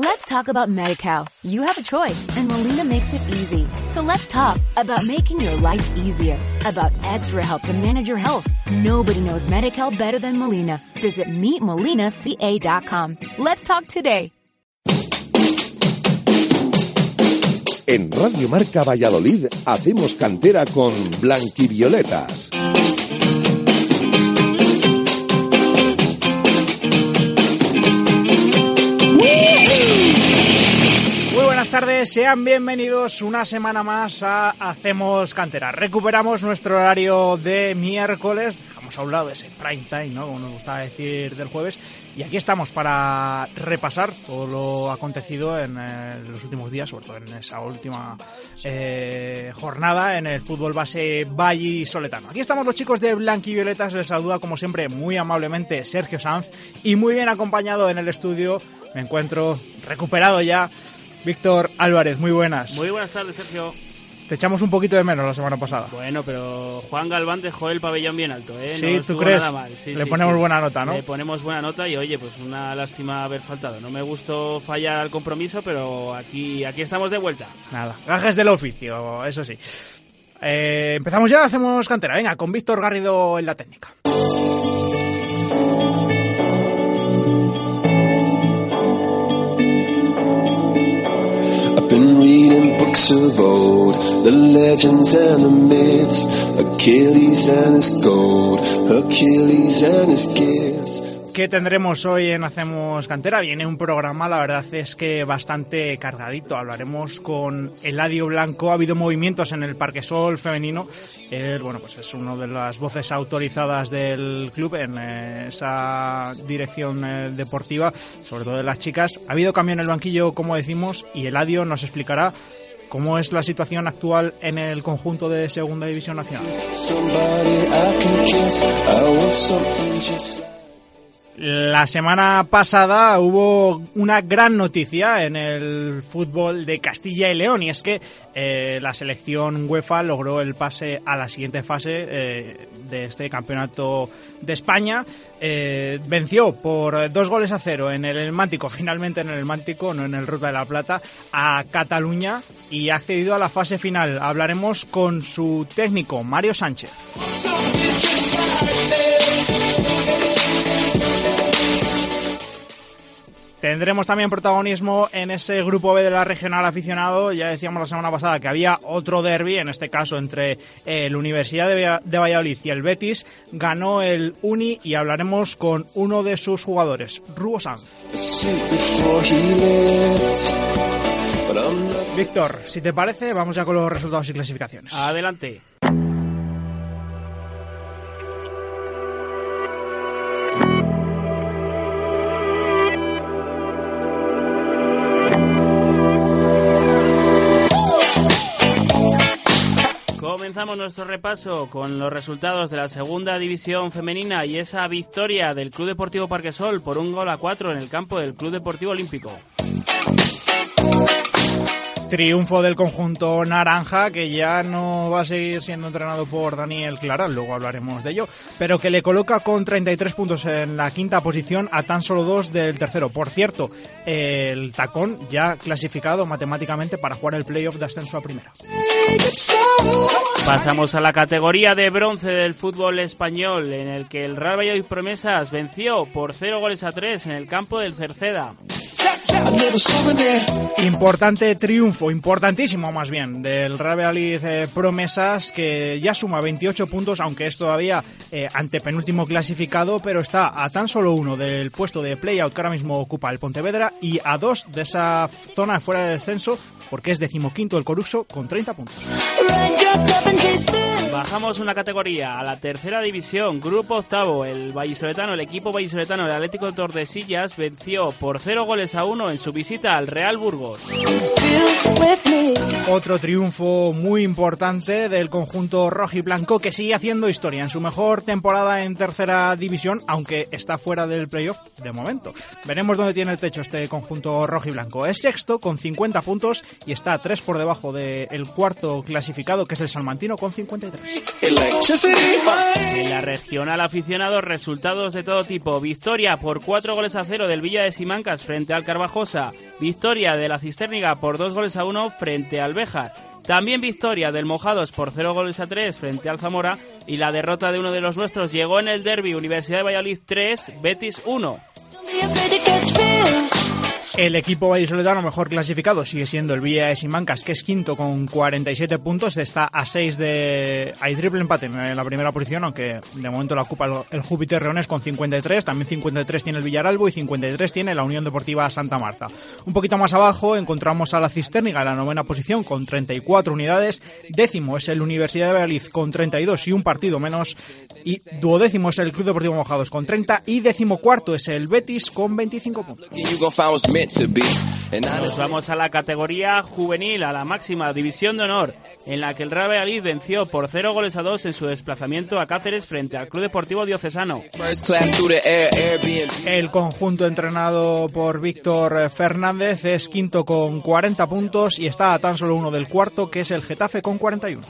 Let's talk about MediCal. You have a choice and Molina makes it easy. So let's talk about making your life easier, about extra help to manage your health. Nobody knows MediCal better than Molina. Visit meetmolinaca.com. Let's talk today. En Radio Marca Valladolid hacemos cantera con Blanquivioletas. Muy buenas tardes, sean bienvenidos una semana más a Hacemos Cantera. Recuperamos nuestro horario de miércoles, dejamos a un lado ese prime time, ¿no? como nos gusta decir del jueves, y aquí estamos para repasar todo lo acontecido en eh, los últimos días, sobre todo en esa última eh, jornada en el fútbol base Valle Soletano. Aquí estamos los chicos de Blanqui Violetas, les saluda como siempre muy amablemente Sergio Sanz y muy bien acompañado en el estudio me encuentro recuperado ya Víctor Álvarez, muy buenas. Muy buenas tardes, Sergio. Te echamos un poquito de menos la semana pasada. Bueno, pero Juan Galván dejó el pabellón bien alto, ¿eh? Sí, no ¿tú crees? nada mal. Sí, Le sí, ponemos sí. buena nota, ¿no? Le ponemos buena nota y oye, pues una lástima haber faltado. No me gustó fallar al compromiso, pero aquí, aquí estamos de vuelta. Nada, gajes del oficio, eso sí. Eh, empezamos ya, hacemos cantera. Venga, con Víctor Garrido en la técnica. Books of old, the legends and the myths, Achilles and his gold, Hercules and his gifts. ¿Qué tendremos hoy en Hacemos Cantera? Viene un programa, la verdad es que bastante cargadito. Hablaremos con Eladio Blanco. Ha habido movimientos en el Parque Sol femenino. Él, bueno, pues es una de las voces autorizadas del club en eh, esa dirección eh, deportiva, sobre todo de las chicas. Ha habido cambio en el banquillo, como decimos, y Eladio nos explicará cómo es la situación actual en el conjunto de Segunda División Nacional. La semana pasada hubo una gran noticia en el fútbol de Castilla y León y es que eh, la selección UEFA logró el pase a la siguiente fase eh, de este campeonato de España. Eh, venció por dos goles a cero en el Mántico, finalmente en el El Mántico, no en el Ruta de la Plata, a Cataluña y ha accedido a la fase final. Hablaremos con su técnico, Mario Sánchez. Tendremos también protagonismo en ese grupo B de la regional aficionado. Ya decíamos la semana pasada que había otro derby, en este caso entre eh, la Universidad de, Va- de Valladolid y el Betis. Ganó el Uni y hablaremos con uno de sus jugadores, Rubo Sanz. Víctor, si te parece, vamos ya con los resultados y clasificaciones. Adelante. Comenzamos nuestro repaso con los resultados de la segunda división femenina y esa victoria del Club Deportivo Parquesol por un gol a cuatro en el campo del Club Deportivo Olímpico. Triunfo del conjunto naranja, que ya no va a seguir siendo entrenado por Daniel Clara, luego hablaremos de ello, pero que le coloca con 33 puntos en la quinta posición a tan solo dos del tercero. Por cierto, el tacón ya clasificado matemáticamente para jugar el playoff de ascenso a primera. Pasamos a la categoría de bronce del fútbol español, en el que el Real Valladolid Promesas venció por 0 goles a 3 en el campo del Cerceda. Importante triunfo, importantísimo más bien, del Real Valladolid eh, Promesas, que ya suma 28 puntos, aunque es todavía eh, antepenúltimo clasificado, pero está a tan solo uno del puesto de playout que ahora mismo ocupa el Pontevedra y a dos de esa zona fuera del descenso, porque es decimoquinto el Coruxo con 30 puntos. Bajamos una categoría a la tercera división, grupo octavo. El vallisoletano, el equipo vallisoletano del Atlético de Tordesillas venció por 0 goles a 1 en su visita al Real Burgos. Otro triunfo muy importante del conjunto rojiblanco que sigue haciendo historia en su mejor temporada en tercera división, aunque está fuera del playoff de momento. Veremos dónde tiene el techo este conjunto rojiblanco. Es sexto con 50 puntos y está a tres por debajo del cuarto clasificado, que es el Salmantino, con 53. En la regional aficionados, resultados de todo tipo. Victoria por cuatro goles a cero del Villa de Simancas frente al Carvajosa. Victoria de la Cisterniga por dos goles a uno frente al Bejar. También victoria del Mojados por 0 goles a 3 frente al Zamora y la derrota de uno de los nuestros llegó en el derby Universidad de Valladolid 3, Betis 1. El equipo vallisoletano mejor clasificado sigue siendo el Villa de Simancas, que es quinto con 47 puntos. Está a 6 de. Hay triple empate en la primera posición, aunque de momento la ocupa el Júpiter Reones con 53. También 53 tiene el Villaralbo y 53 tiene la Unión Deportiva Santa Marta. Un poquito más abajo encontramos a la Cisterniga en la novena posición con 34 unidades. Décimo es el Universidad de Valladolid con 32 y un partido menos. Y duodécimo es el Club Deportivo Mojados con 30. Y décimo cuarto es el Betis con 25 puntos. Nos vamos a la categoría juvenil, a la máxima división de honor, en la que el Real Valladolid venció por 0 goles a 2 en su desplazamiento a Cáceres frente al Club Deportivo Diocesano. El conjunto entrenado por Víctor Fernández es quinto con 40 puntos y está a tan solo uno del cuarto, que es el Getafe con 41.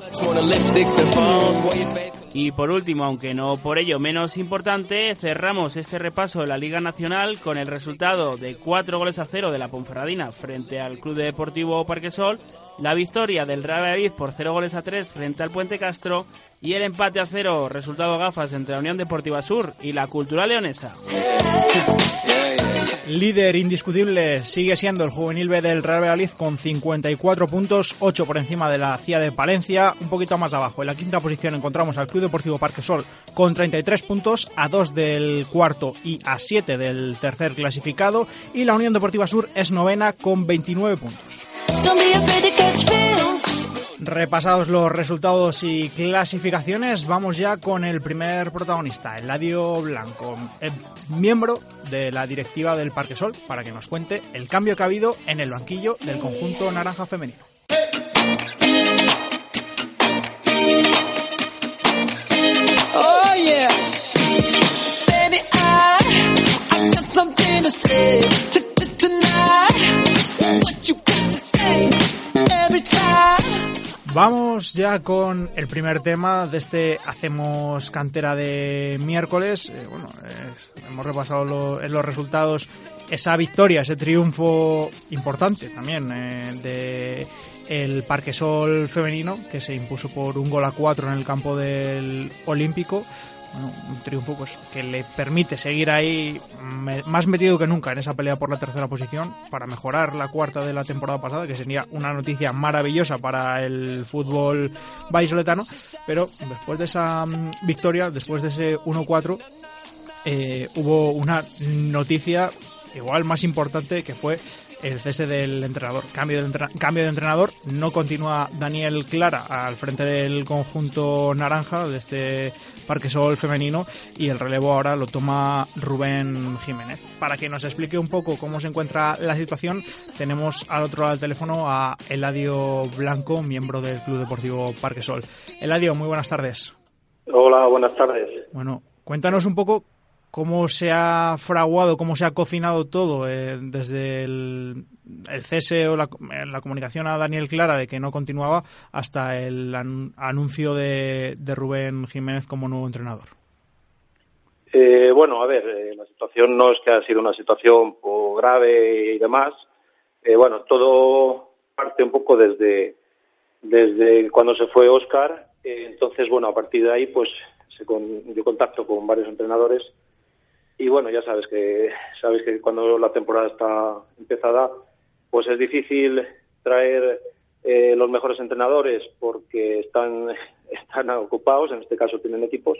Y por último, aunque no por ello menos importante, cerramos este repaso de la Liga Nacional con el resultado de 4 goles a 0 de la Ponferradina frente al Club Deportivo Parquesol, la victoria del Real Valladolid por 0 goles a 3 frente al Puente Castro y el empate a 0 resultado gafas entre la Unión Deportiva Sur y la Cultural Leonesa. Líder indiscutible sigue siendo el juvenil B del Real Valladolid con 54 puntos, 8 por encima de la CIA de Palencia, un poquito más abajo. En la quinta posición encontramos al Club Deportivo Parquesol con 33 puntos, a 2 del cuarto y a 7 del tercer clasificado. Y la Unión Deportiva Sur es novena con 29 puntos. Repasados los resultados y clasificaciones, vamos ya con el primer protagonista, Eladio Blanco, eh, miembro de la directiva del Parque Sol, para que nos cuente el cambio que ha habido en el banquillo del conjunto naranja femenino. Vamos ya con el primer tema de este Hacemos Cantera de miércoles. Eh, bueno, hemos repasado los resultados esa victoria, ese triunfo importante también eh, de el Parquesol femenino que se impuso por un gol a cuatro en el campo del Olímpico. Un triunfo pues que le permite seguir ahí más metido que nunca en esa pelea por la tercera posición para mejorar la cuarta de la temporada pasada, que sería una noticia maravillosa para el fútbol vallisoletano, pero después de esa mm, victoria, después de ese 1-4, eh, hubo una noticia igual más importante que fue el cese del entrenador, cambio cambio de entrenador, no continúa Daniel Clara al frente del conjunto naranja de este Parque Sol femenino y el relevo ahora lo toma Rubén Jiménez. Para que nos explique un poco cómo se encuentra la situación, tenemos al otro lado del teléfono a Eladio Blanco, miembro del Club Deportivo Parque Sol. Eladio, muy buenas tardes. Hola, buenas tardes. Bueno, cuéntanos un poco cómo se ha fraguado, cómo se ha cocinado todo eh, desde el, cese o la, la comunicación a Daniel Clara de que no continuaba hasta el an- anuncio de, Rubén Jiménez como nuevo entrenador. Eh, bueno, a ver, eh, la situación no es que ha sido una situación grave y demás. Eh, bueno, todo parte un poco desde, desde cuando se fue Oscar. Entonces, bueno, a partir de ahí, pues se con, yo contacto con varios entrenadores. Y bueno, ya sabes que sabes que cuando la temporada está empezada, pues es difícil traer eh, los mejores entrenadores porque están, están ocupados, en este caso tienen equipos.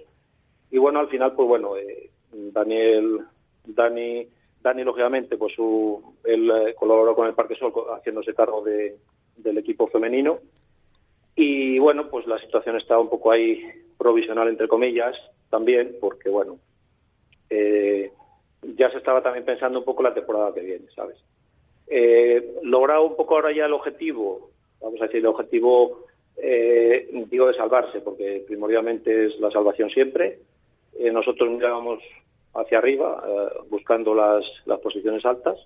Y bueno, al final, pues bueno, eh, Daniel, Dani, Dani, lógicamente, pues su, él eh, colaboró con el Parque Sol haciéndose cargo de, del equipo femenino. Y bueno, pues la situación está un poco ahí provisional, entre comillas, también, porque bueno, eh, ya se estaba también pensando un poco la temporada que viene, ¿sabes? Eh, logrado un poco ahora ya el objetivo, vamos a decir, el objetivo, eh, digo, de salvarse, porque primordialmente es la salvación siempre. Eh, nosotros mirábamos hacia arriba, eh, buscando las, las posiciones altas.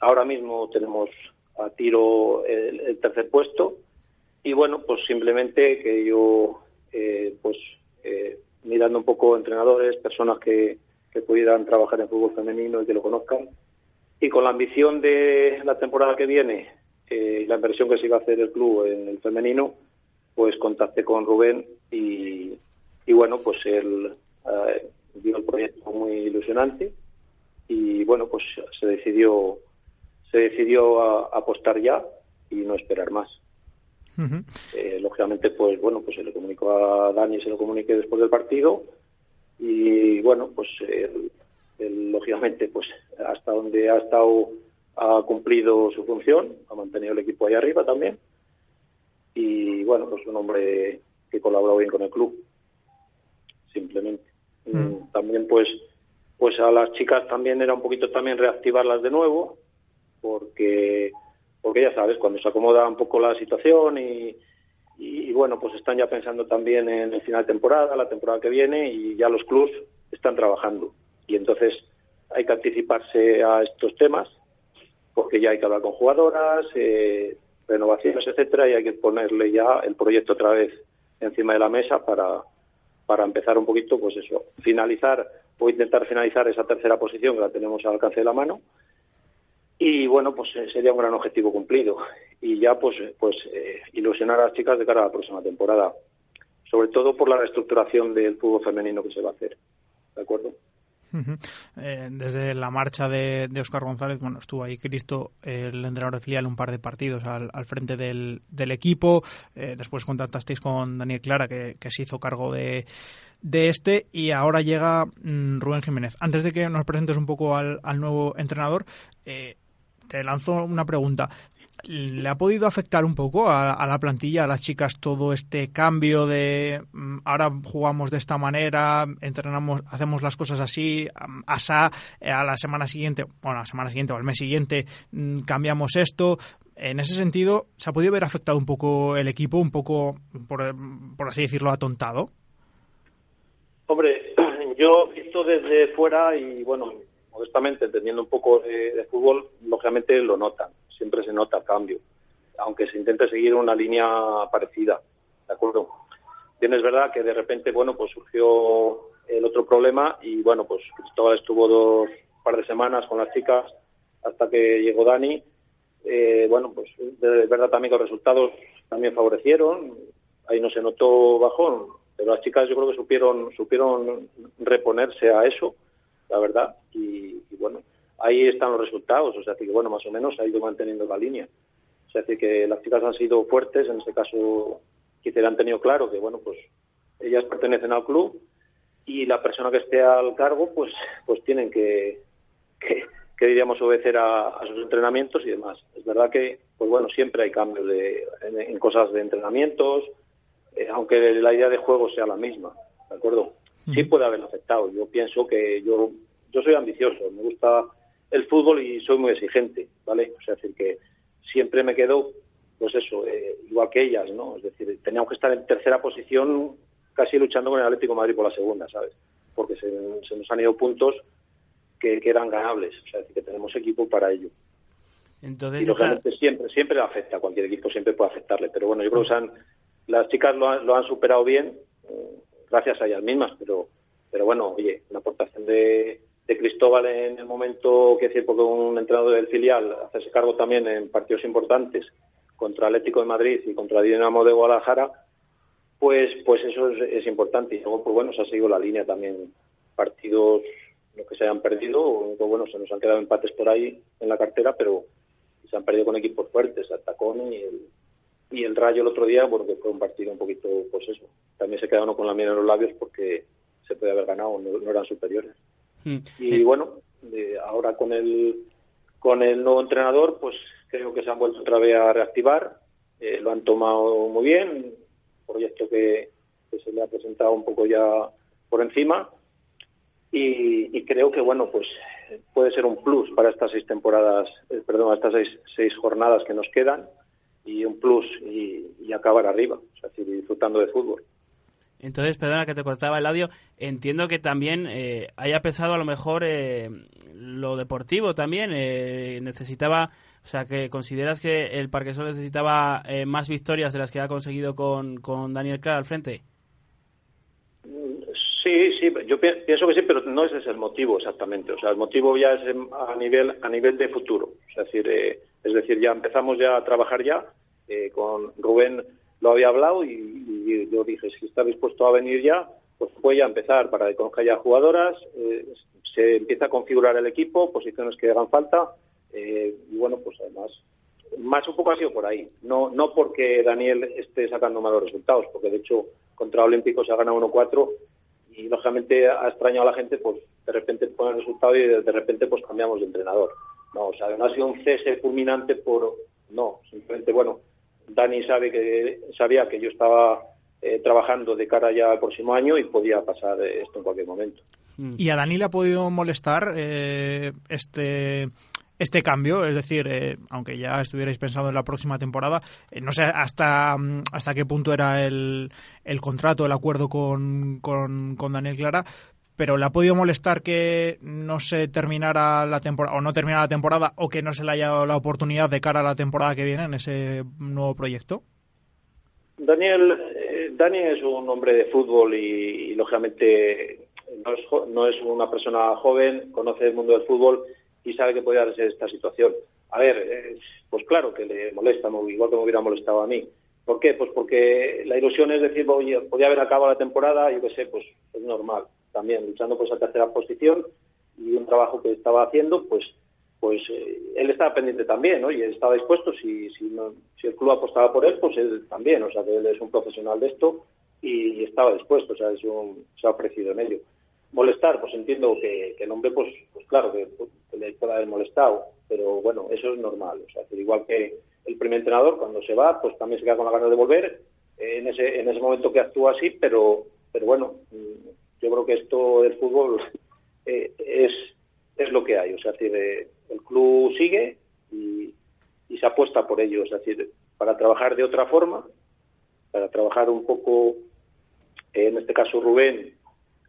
Ahora mismo tenemos a tiro el, tercer puesto y bueno, pues simplemente que yo, pues mirando un poco entrenadores, personas que, pudieran trabajar en fútbol femenino y que lo conozcan, y con la ambición de la temporada que viene eh, la inversión que se iba a hacer el club en el femenino, pues contacté con Rubén y, y bueno, pues él eh, vio el proyecto muy ilusionante y bueno, pues se decidió se decidió a, apostar ya y no esperar más. Eh, lógicamente, pues bueno, pues se le comunicó a Dani, se lo comuniqué después del partido y bueno, pues él, lógicamente, pues hasta donde ha estado ha cumplido su función, ha mantenido el equipo ahí arriba también. Y bueno, pues un hombre que colaboró bien con el club, simplemente. Mm, también pues pues a las chicas también era un poquito también reactivarlas de nuevo, porque porque ya sabes, cuando se acomoda un poco la situación y, y, bueno, pues están ya pensando también en el final de temporada, la temporada que viene, y ya los clubs están trabajando. Y entonces hay que anticiparse a estos temas porque ya hay que hablar con jugadoras, eh, renovaciones, etcétera, y hay que ponerle ya el proyecto otra vez encima de la mesa para, para empezar un poquito, pues eso, finalizar o intentar finalizar esa tercera posición que la tenemos al alcance de la mano. Y bueno, pues eh, sería un gran objetivo cumplido. Y ya, pues, pues eh, ilusionar a las chicas de cara a la próxima temporada. Sobre todo por la reestructuración del fútbol femenino que se va a hacer. ¿De acuerdo? Eh, desde la marcha de, de, Oscar González, bueno, estuvo ahí Cristo, el entrenador de filial, un par de partidos al, frente del, equipo. Eh, después contactasteis con Daniel Clara, que, se hizo cargo de, de este, y ahora llega mm, Rubén Jiménez. Antes de que nos presentes un poco al, nuevo entrenador, eh, te lanzo una pregunta. ¿Le ha podido afectar un poco a, la plantilla, a las chicas, todo este cambio de mm, ahora jugamos de esta manera, entrenamos, hacemos las cosas así, asa, eh, a la semana siguiente, bueno, a la semana siguiente o al mes siguiente mm, cambiamos esto? En ese sentido, ¿se ha podido ver afectado un poco el equipo, un poco, por, así decirlo, atontado? Hombre, yo visto desde fuera y, bueno, modestamente entendiendo un poco de fútbol, lógicamente lo notan siempre se nota el cambio, aunque se intente seguir una línea parecida, ¿de acuerdo? Bien, es verdad que de repente, bueno, pues surgió el otro problema y, bueno, pues Cristóbal estuvo dos par de semanas con las chicas hasta que llegó Dani. Eh, bueno, pues de verdad también que los resultados también favorecieron, ahí no se notó bajón, pero las chicas yo creo que supieron supieron reponerse a eso, la verdad, y bueno, ahí están los resultados, o sea, que bueno, más o menos ha ido manteniendo la línea. O sea, que las chicas han sido fuertes, en este caso quizá han tenido claro que, bueno, pues ellas pertenecen al club y la persona que esté al cargo, pues, pues tienen que, que, diríamos, obedecer a, sus entrenamientos y demás. Es verdad que, pues bueno, siempre hay cambios de, en, cosas de entrenamientos, eh, aunque la idea de juego sea la misma, ¿de acuerdo? Sí puede haber afectado. Yo pienso que yo, yo soy ambicioso, me gusta el fútbol y soy muy exigente, ¿vale? O sea, es decir, que siempre me quedo, pues eso, eh, igual que ellas, ¿no? Es decir, teníamos que estar en tercera posición casi luchando con el Atlético de Madrid por la segunda, ¿sabes? Porque se, nos han ido puntos que, eran ganables, o sea, es decir, que tenemos equipo para ello. Entonces, y lógicamente siempre, siempre afecta, cualquier equipo siempre puede afectarle, pero bueno, yo creo que las chicas lo han, lo han superado bien, eh, gracias a ellas mismas, pero, pero bueno, oye, la aportación de de Cristóbal en el momento, que decir, porque un entrenador del filial hacerse cargo también en partidos importantes contra Atlético de Madrid y contra Dinamo de Guadalajara, pues pues eso es, importante. Y luego, pues bueno, se ha seguido la línea también. Partidos, los que se hayan perdido, pues bueno, se nos han quedado empates por ahí en la cartera, pero se han perdido con equipos fuertes, el Tacón y el, y el Rayo el otro día, porque fue un partido un poquito, pues eso. También se quedaron con la miel en los labios porque se puede haber ganado, no eran superiores. Mm. Y bueno, ahora con el, con el nuevo entrenador, pues creo que se han vuelto otra vez a reactivar. Eh, lo han tomado muy bien, un proyecto que, se le ha presentado un poco ya por encima. Y, creo que, bueno, pues puede ser un plus para estas seis temporadas, eh, perdón, estas seis, seis jornadas que nos quedan. y un plus y, y acabar arriba, o sea, disfrutando de fútbol. Entonces, perdona que te cortaba el audio, entiendo que también eh, haya pesado a lo mejor eh, lo deportivo también, eh, necesitaba, o sea, que consideras que el Parquesol necesitaba más victorias de las que ha conseguido con, con Daniel Clara al frente. Sí, sí, yo pienso que sí, pero no ese es el motivo exactamente. O sea, el motivo ya es a nivel a nivel de futuro. Es decir, es decir, ya empezamos ya a trabajar ya con Rubén lo había hablado y, yo dije, si está dispuesto a venir ya, pues voy a empezar para que conozca ya jugadoras, eh, se empieza a configurar el equipo, posiciones que hagan falta, eh, y bueno, pues además, más un poco ha sido por ahí, no, no porque Daniel esté sacando malos resultados, porque de hecho contra Olímpicos se ha ganado 1-4 y lógicamente ha extrañado a la gente, pues de repente pone el resultado y de, repente pues cambiamos de entrenador. No, o sea, no ha sido un cese fulminante por, no, simplemente, bueno, Dani sabe que, sabía que yo estaba eh, trabajando de cara ya al próximo año y podía pasar esto en cualquier momento. Mm. ¿Y a Dani le ha podido molestar eh, este este cambio, es decir, eh, aunque ya estuvierais pensando en la próxima temporada, no sé hasta, hasta qué punto era el, el contrato, el acuerdo con, con, con Daniel Clara, pero le ha podido molestar que no se terminara la temporada o no terminara la temporada o que no se le haya dado la oportunidad de cara a la temporada que viene en ese nuevo proyecto? Daniel, eh, es un hombre de fútbol y, lógicamente no es, no es, una persona joven, conoce el mundo del fútbol y sabe que puede darse esta situación. A ver, eh, pues claro que le molesta, igual que me hubiera molestado a mí. ¿Por qué? Pues porque la ilusión es decir, oye, podía haber acabado la temporada, yo qué sé, pues es normal también luchando por esa tercera posición y un trabajo que estaba haciendo, pues pues eh, él estaba pendiente también, ¿no? Y él estaba dispuesto, si, si, si el club apostaba por él, pues él también, o sea, que él es un profesional de esto y estaba dispuesto, o sea, es un, se ha ofrecido en ello. Molestar, pues entiendo que, el hombre, pues, pues claro, que, le pueda haber molestado, pero bueno, eso es normal, o sea, que igual que el primer entrenador, cuando se va, pues también se queda con la ganas de volver, en ese, en ese momento que actúa así, pero, pero bueno, yo creo que esto del fútbol eh, es, es lo que hay. O sea, es decir, eh, el club sigue y, se apuesta por ello. Es decir, para trabajar de otra forma, para trabajar un poco, en este caso Rubén,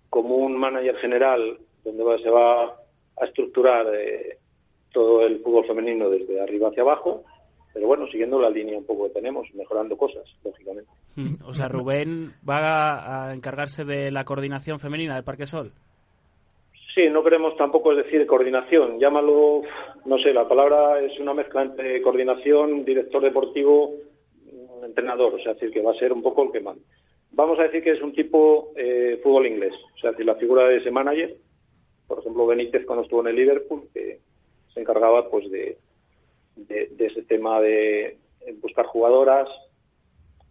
como un manager general, donde se va a estructurar eh, todo el fútbol femenino desde arriba hacia abajo pero bueno, siguiendo la línea un poco que tenemos, mejorando cosas, lógicamente. Mm. O sea, Rubén va a encargarse de la coordinación femenina del Parque Sol. Sí, no queremos tampoco decir coordinación, llámalo, no sé, la palabra es una mezcla entre coordinación, director deportivo, entrenador, o sea, decir que va a ser un poco el que manda. Vamos a decir que es un tipo eh, fútbol inglés, o sea, decir, la figura de ese manager, por ejemplo, Benítez cuando estuvo en el Liverpool, que se encargaba pues de, de, ese tema de buscar jugadoras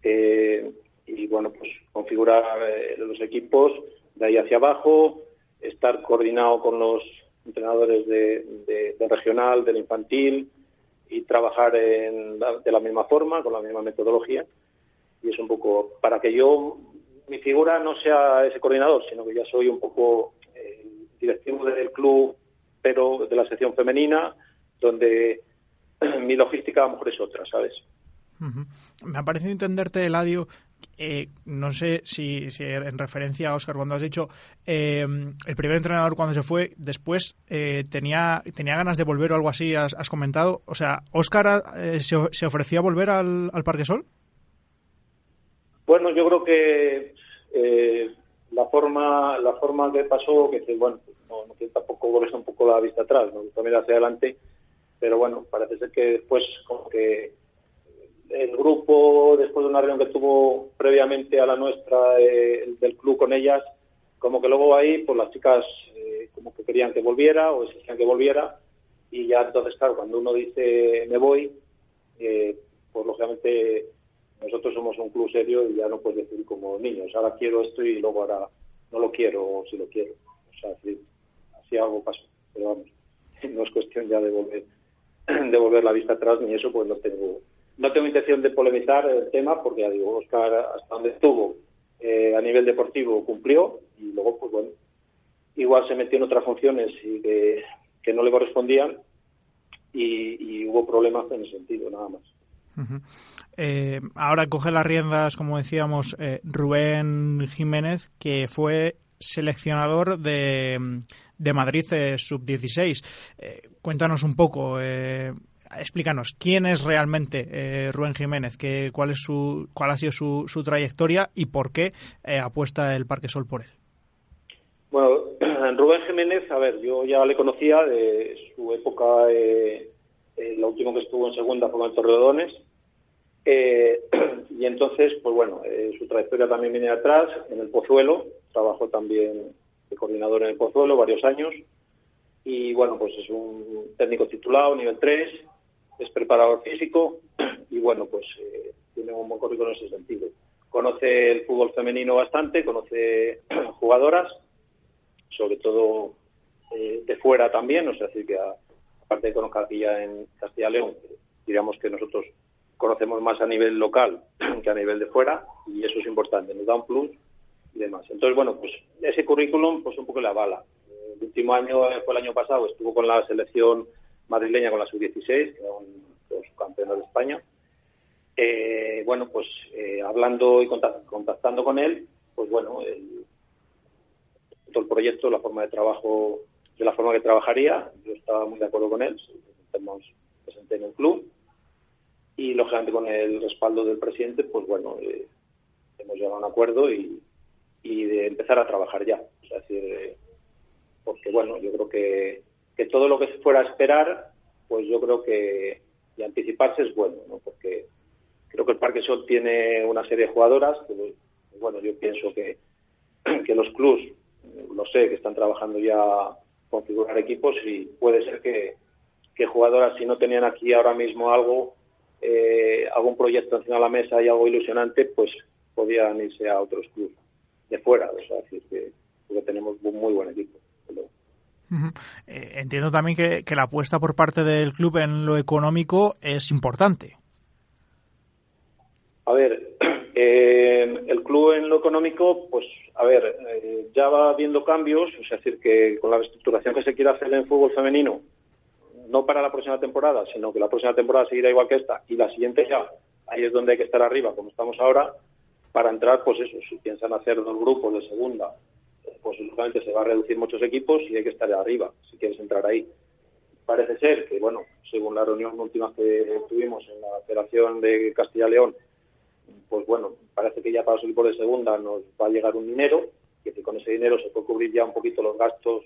eh, y bueno pues configurar eh, los equipos de ahí hacia abajo estar coordinado con los entrenadores de, regional del infantil y trabajar de la misma forma con la misma metodología y es un poco para que yo mi figura no sea ese coordinador sino que ya soy un poco eh, directivo del club pero de la sección femenina donde mi logística a lo mejor es otra, ¿sabes? Me ha parecido entenderte, Eladio, eh, no sé si, en referencia a Oscar, cuando has dicho eh, el primer entrenador cuando se fue, después eh, tenía, tenía ganas de volver o algo así, has, comentado. O sea, ¿Oscar se, se, ofrecía a volver al, Parque Sol? Bueno, yo creo que la forma la forma que pasó, que bueno, no, no tampoco volver un poco la vista atrás, ¿no? también hacia adelante pero bueno, parece ser que después como que el grupo, después de una reunión que tuvo previamente a la nuestra eh, del club con ellas, como que luego ahí, pues las chicas eh, como que querían que volviera o exigían que volviera y ya entonces, claro, cuando uno dice me voy, eh, pues lógicamente nosotros somos un club serio y ya no puedes decir como niños, ahora quiero esto y luego ahora no lo quiero o si lo quiero. O sea, así, así algo pasó, pero vamos, no es cuestión ya de volver de volver la vista atrás ni eso, pues no tengo no tengo intención de polemizar el tema porque ya digo, Oscar hasta donde estuvo eh, a nivel deportivo cumplió y luego pues bueno, igual se metió en otras funciones y que, no le correspondían y, hubo problemas en ese sentido, nada más. Eh, ahora coge las riendas, como decíamos, eh, Rubén Jiménez, que fue seleccionador de, de Madrid eh, Sub-16. cuéntanos un poco, explícanos, ¿quién es realmente Rubén Jiménez? ¿Qué, cuál, es su, ¿Cuál ha sido su, su trayectoria y por qué apuesta el Parque Sol por él? Bueno, Rubén Jiménez, a ver, yo ya le conocía de su época, eh, la última que estuvo en segunda fue en Torredones, eh, y entonces, pues bueno, eh, su trayectoria también viene atrás, en el Pozuelo, trabajó también de coordinador en el Pozuelo varios años, y bueno, pues es un técnico titulado, nivel 3, es preparador físico, y bueno, pues eh, tiene un buen currículum en ese sentido. Conoce el fútbol femenino bastante, conoce jugadoras, sobre todo de fuera también, o sea, decir que aparte de conocer aquí ya en Castilla León, digamos que nosotros conocemos más a nivel local que a nivel de fuera y eso es importante, nos da un plus y demás. Entonces, bueno, pues ese currículum pues un poco le avala. El último año, eh, fue el año pasado, estuvo con la selección madrileña con la sub-16, que era un, campeón de España. Eh, bueno, pues eh, hablando y contactando con él, pues bueno, el, todo el proyecto, la forma de trabajo, de la forma que trabajaría, yo estaba muy de acuerdo con él, nos presenté en el club y lógicamente con el respaldo del presidente, pues bueno, eh, hemos llegado a un acuerdo y, y de empezar a trabajar ya. es decir, eh, porque bueno, yo creo que, que todo lo que se fuera a esperar, pues yo creo que y anticiparse es bueno, ¿no? Porque creo que el Parque Sol tiene una serie de jugadoras, que, bueno, yo pienso que, que los clubs, lo sé, que están trabajando ya configurar equipos y puede ser que, que jugadoras, si no tenían aquí ahora mismo algo, eh, algún proyecto encima de la mesa y algo ilusionante, pues podían irse a otros clubes de fuera. O sea, decir que, tenemos un muy buen equipo. Eh, entiendo también que, la apuesta por parte del club en lo económico es importante. A ver, eh, el club en lo económico, pues, a ver, eh, ya va habiendo cambios, es decir, que con la reestructuración que se quiere hacer en fútbol femenino, no para la próxima temporada, sino que la próxima temporada seguirá igual que esta y la siguiente ya, ahí es donde hay que estar arriba, como estamos ahora, para entrar, pues eso, si piensan hacer dos grupos de segunda, pues lógicamente se va a reducir muchos equipos y hay que estar arriba, si quieres entrar ahí. Parece ser que, bueno, según la reunión última que tuvimos en la Federación de Castilla-León, pues bueno, parece que ya para los equipos de segunda nos va a llegar un dinero, que con ese dinero se puede cubrir ya un poquito los gastos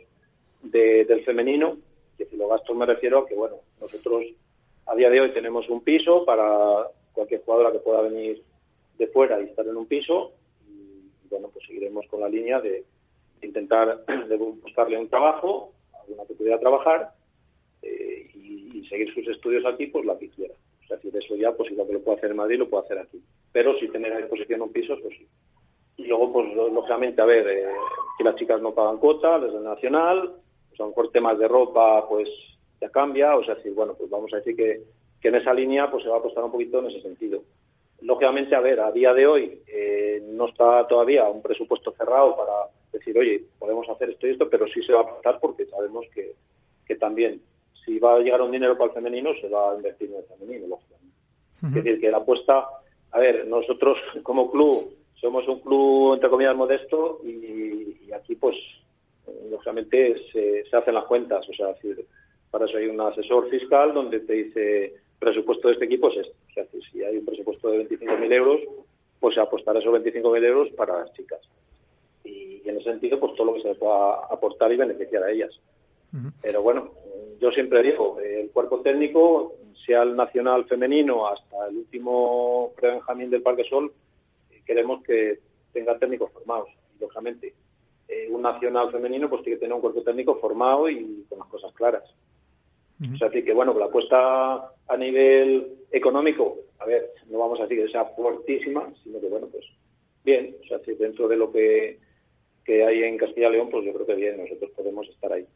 del femenino que si los gastos me refiero a que, bueno, nosotros a día de hoy tenemos un piso para cualquier jugadora que pueda venir de fuera y estar en un piso. Y, bueno, pues seguiremos con la línea de, intentar buscarle un trabajo, alguna que pudiera trabajar eh, y, seguir sus estudios aquí, pues la que quiera. O sea, si eso ya, pues igual que lo puede hacer en Madrid, lo puede hacer aquí. Pero si tener a disposición un piso, pues sí. Y luego, pues lógicamente, a ver, eh, que las chicas no pagan cuota desde el Nacional, a lo mejor temas de ropa, pues ya cambia, o sea, decir, bueno, pues vamos a decir que, que en esa línea pues se va a apostar un poquito en ese sentido. Lógicamente, a ver, a día de hoy eh, no está todavía un presupuesto cerrado para decir, oye, podemos hacer esto y esto, pero sí se va a apostar porque sabemos que, que también, si va a llegar un dinero para el femenino, se va a invertir en el femenino, lógicamente. Es decir, que la apuesta, a ver, nosotros como club somos un club, entre comillas, modesto y, y aquí pues lógicamente se, hacen las cuentas, o sea, para eso hay un asesor fiscal donde te dice presupuesto de este equipo es esto. O sea, si hay un presupuesto de 25.000 euros, pues se apostará esos 25.000 euros para las chicas. Y, en ese sentido, pues todo lo que se pueda aportar y beneficiar a ellas. Pero bueno, yo siempre digo, el cuerpo técnico, sea el nacional femenino hasta el último pre-Benjamín del Parque Sol, queremos que tenga técnicos formados, lógicamente. Eh, un nacional femenino pues tiene que tener un cuerpo técnico formado y con las cosas claras. O sea, que bueno, la apuesta a nivel económico, a ver, no vamos a decir que sea fuertísima, sino que bueno, pues bien, o sea, si dentro de lo que, que hay en Castilla y León, pues yo creo que bien, nosotros podemos estar ahí.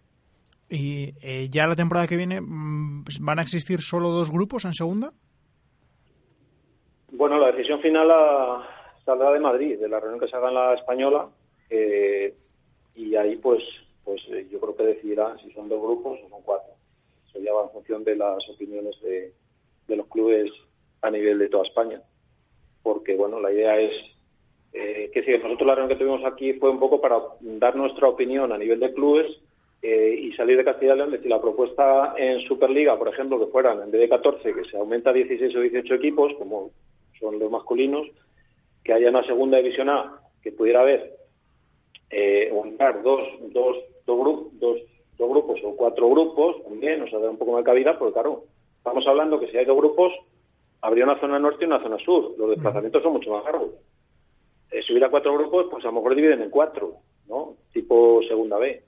¿Y eh, ya la temporada que viene mm, van a existir solo dos grupos en segunda? Bueno, la decisión final saldrá de Madrid, de la reunión que se haga en la española, eh, y ahí pues pues eh, yo creo que decidirán si son dos grupos o son cuatro. Eso ya va en función de las opiniones de, los clubes a, nivel de toda España. Porque, bueno, la idea es eh, que sí, nosotros la reunión que tuvimos aquí fue un poco para dar nuestra opinión a nivel de clubes eh, y salir de Castilla y León. Es decir, la propuesta en Superliga, por ejemplo, que fueran en vez de 14, que se aumenta a 16 o 18 equipos, como son los masculinos, que haya una segunda división A, que pudiera haber eh, dos, dos, dos, grupos, dos, dos grupos o cuatro grupos, también, o sea, dar un poco más de cabida, porque claro, estamos hablando que si hay dos grupos, habría una zona norte y una zona sur. Los desplazamientos son mucho más largos. Eh, si hubiera cuatro grupos, pues a lo mejor dividen en cuatro, ¿no? Tipo segunda B.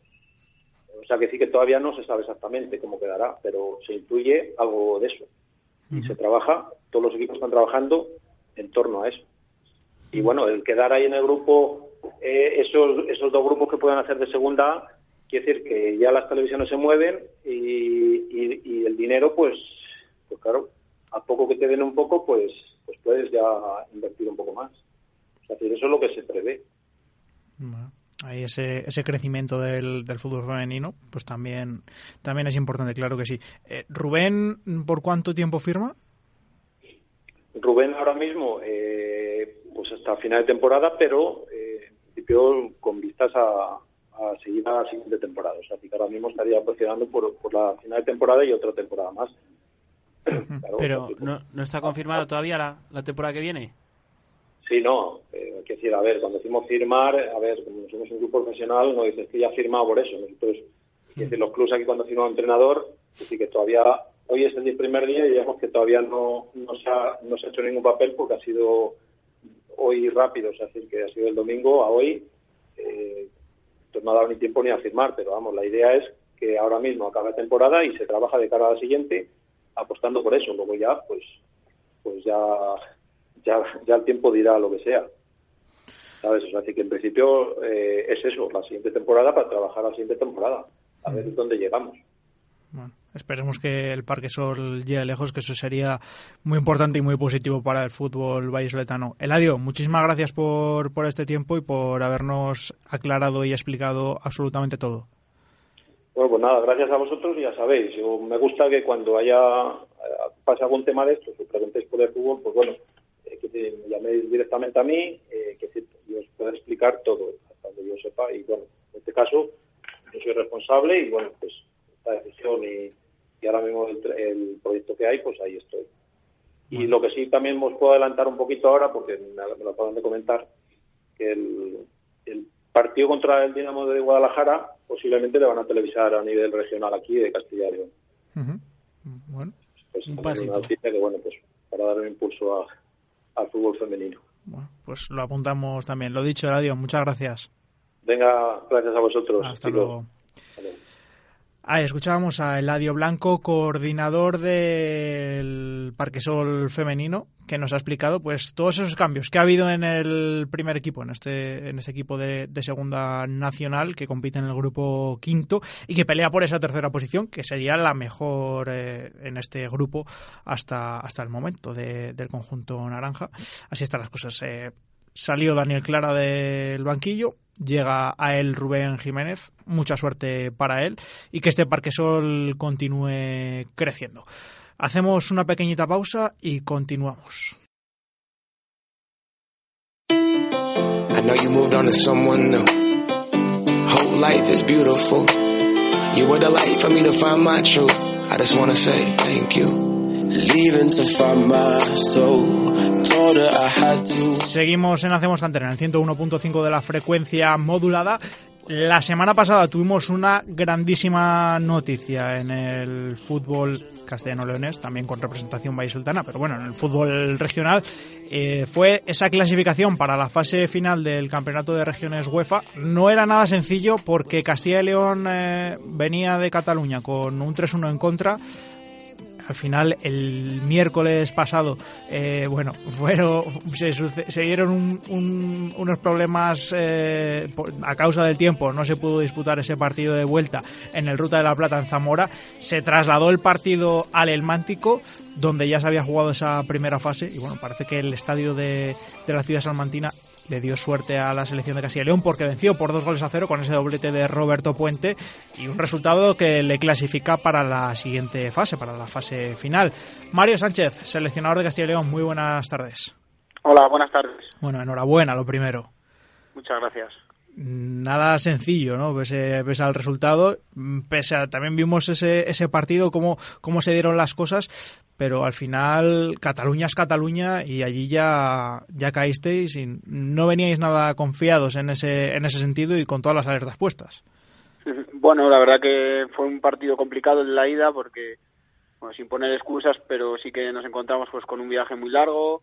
O sea que sí que todavía no se sabe exactamente cómo quedará, pero se incluye algo de eso. Y se trabaja, todos los equipos están trabajando en torno a eso. Y bueno, el quedar ahí en el grupo, eh, esos, esos dos grupos que puedan hacer de segunda A, quiere decir que ya las televisiones se mueven y, y, el dinero, pues, pues claro, a poco que te den un poco, pues, pues puedes ya invertir un poco más. Es decir, eso es lo que se prevé. ahí ese, ese crecimiento del, del, fútbol femenino, pues también, también es importante, claro que sí. Eh, Rubén, ¿por cuánto tiempo firma? Rubén ahora mismo, eh, pues hasta final de temporada, pero eh, en principio con vistas a, a seguir a la siguiente temporada. O sea, que ahora mismo estaría presionando por, por la final de temporada y otra temporada más. pero ¿no, ¿no, está confirmado todavía la, la temporada que viene? Sí, no. Eh, hay decir, a ver, cuando decimos firmar, a ver, como somos un club profesional, no dices que ya ha firmado por eso. Nosotros, los clubes aquí cuando firma un entrenador, decir que todavía, hoy es el primer día y digamos que todavía no, no, se ha, no se ha hecho ningún papel porque ha sido hoy rápido, es decir, que ha sido el domingo a hoy, eh, no ha dado ni tiempo ni a firmar, pero vamos, la idea es que ahora mismo acabe la temporada y se trabaja de cara a la siguiente apostando por eso. Luego ya, pues, pues ya ya, ya el tiempo dirá lo que sea. ¿Sabes? O sea, así que en principio eh, es eso, la siguiente temporada para trabajar la siguiente temporada, a ver dónde llegamos. Bueno, esperemos que el Parque Sol llegue lejos, que eso sería muy importante y muy positivo para el fútbol vallesoletano. Eladio, muchísimas gracias por, por este tiempo y por habernos aclarado y explicado absolutamente todo. Bueno, pues nada, gracias a vosotros ya sabéis, me gusta que cuando haya eh, pase algún tema de esto, que preguntéis por el fútbol, pues bueno, que me llaméis directamente a mí, eh, que yo os pueda explicar todo, hasta donde yo sepa. Y bueno, en este caso, yo soy responsable y bueno, pues esta decisión y, ahora mismo el, proyecto que hay, pues ahí estoy. Y lo que sí también os puedo adelantar un poquito ahora, porque me, lo acaban de comentar, que el, partido contra el Dinamo de Guadalajara posiblemente le van a televisar a nivel regional aquí de Castilla y León. Bueno, pues, un pasito. que, bueno, pues para dar un impulso a, al fútbol femenino. Bueno, pues lo apuntamos también. Lo dicho, Eladio, muchas gracias. Venga, gracias a vosotros. Hasta luego. Ahí escuchábamos a Eladio Blanco, coordinador del Parque Sol femenino, que nos ha explicado pues todos esos cambios que ha habido en el primer equipo, en este, en este equipo de, segunda nacional que compite en el grupo quinto y que pelea por esa tercera posición, que sería la mejor eh, en este grupo hasta, hasta el momento del conjunto naranja. Así están las cosas. Eh, salió Daniel Clara del banquillo, llega a él Rubén Jiménez, mucha suerte para él y que este Parque Sol continúe creciendo. Hacemos una pequeñita pausa y continuamos. I know you moved on to someone new. Whole life is beautiful. You were the light for me to find my truth. I just wanna say thank you. Seguimos en Hacemos Cantera, en el 101.5 de la frecuencia modulada. La semana pasada tuvimos una grandísima noticia en el fútbol castellano-leonés, también con representación vallisoltana, pero bueno, en el fútbol regional eh, fue esa clasificación para la fase final del Campeonato de Regiones UEFA. No era nada sencillo porque Castilla y León eh, venía de Cataluña con un 3-1 en contra al final el miércoles pasado, eh, bueno, fueron, se, dieron unos problemas eh, a causa del tiempo, no se pudo disputar ese partido de vuelta en el Ruta de la Plata en Zamora, se trasladó el partido al Elmántico, donde ya se había jugado esa primera fase, y bueno, parece que el estadio de, de la ciudad salmantina le dio suerte a la selección de Castilla y León porque venció por dos goles a cero con ese doblete de Roberto Puente y un resultado que le clasifica para la siguiente fase, para la fase final. Mario Sánchez, seleccionador de Castilla y León, muy buenas tardes. Hola, buenas tardes. Bueno, enhorabuena, lo primero. Muchas gracias. Nada sencillo, ¿no? Pese, al resultado, pese a, también vimos ese, ese partido, cómo, cómo se dieron las cosas, pero al final Cataluña es Cataluña y allí ya, ya caísteis y no veníais nada confiados en ese, en ese sentido y con todas las alertas puestas. Bueno, la verdad que fue un partido complicado en la ida porque, bueno, sin poner excusas, pero sí que nos encontramos pues con un viaje muy largo,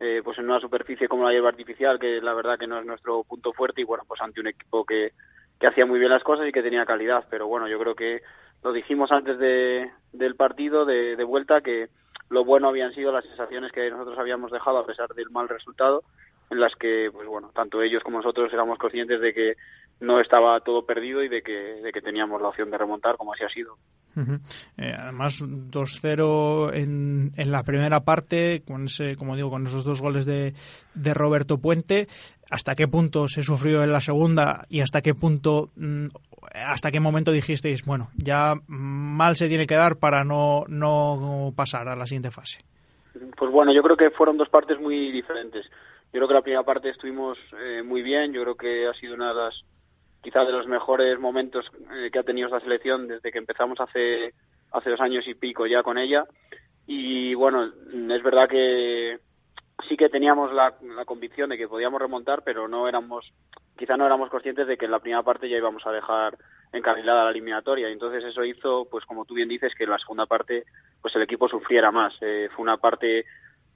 eh, pues en una superficie como la hierba artificial, que la verdad que no es nuestro punto fuerte, y bueno, pues ante un equipo que, que hacía muy bien las cosas y que tenía calidad. Pero bueno, yo creo que lo dijimos antes de, del partido de, de vuelta, que lo bueno habían sido las sensaciones que nosotros habíamos dejado a pesar del mal resultado, en las que, pues bueno, tanto ellos como nosotros éramos conscientes de que no estaba todo perdido y de que, de que teníamos la opción de remontar, como así ha sido. Eh, además, 2-0 en, en la primera parte, con ese, como digo, con esos dos goles de, de Roberto Puente. ¿Hasta qué punto se sufrió en la segunda y hasta qué punto, mm, hasta qué momento dijisteis, bueno, ya mal se tiene que dar para no, no pasar a la siguiente fase? Pues bueno, yo creo que fueron dos partes muy diferentes. Yo creo que la primera parte estuvimos eh, muy bien, yo creo que ha sido una de las quizás de los mejores momentos eh, que ha tenido esta selección desde que empezamos hace hace dos años y pico ya con ella. Y bueno es verdad que sí que teníamos la, la convicción de que podíamos remontar pero no éramos quizá no éramos conscientes de que en la primera parte ya íbamos a dejar encarrilada la eliminatoria. Y entonces eso hizo pues como tú bien dices que en la segunda parte pues el equipo sufriera más. Eh, fue una parte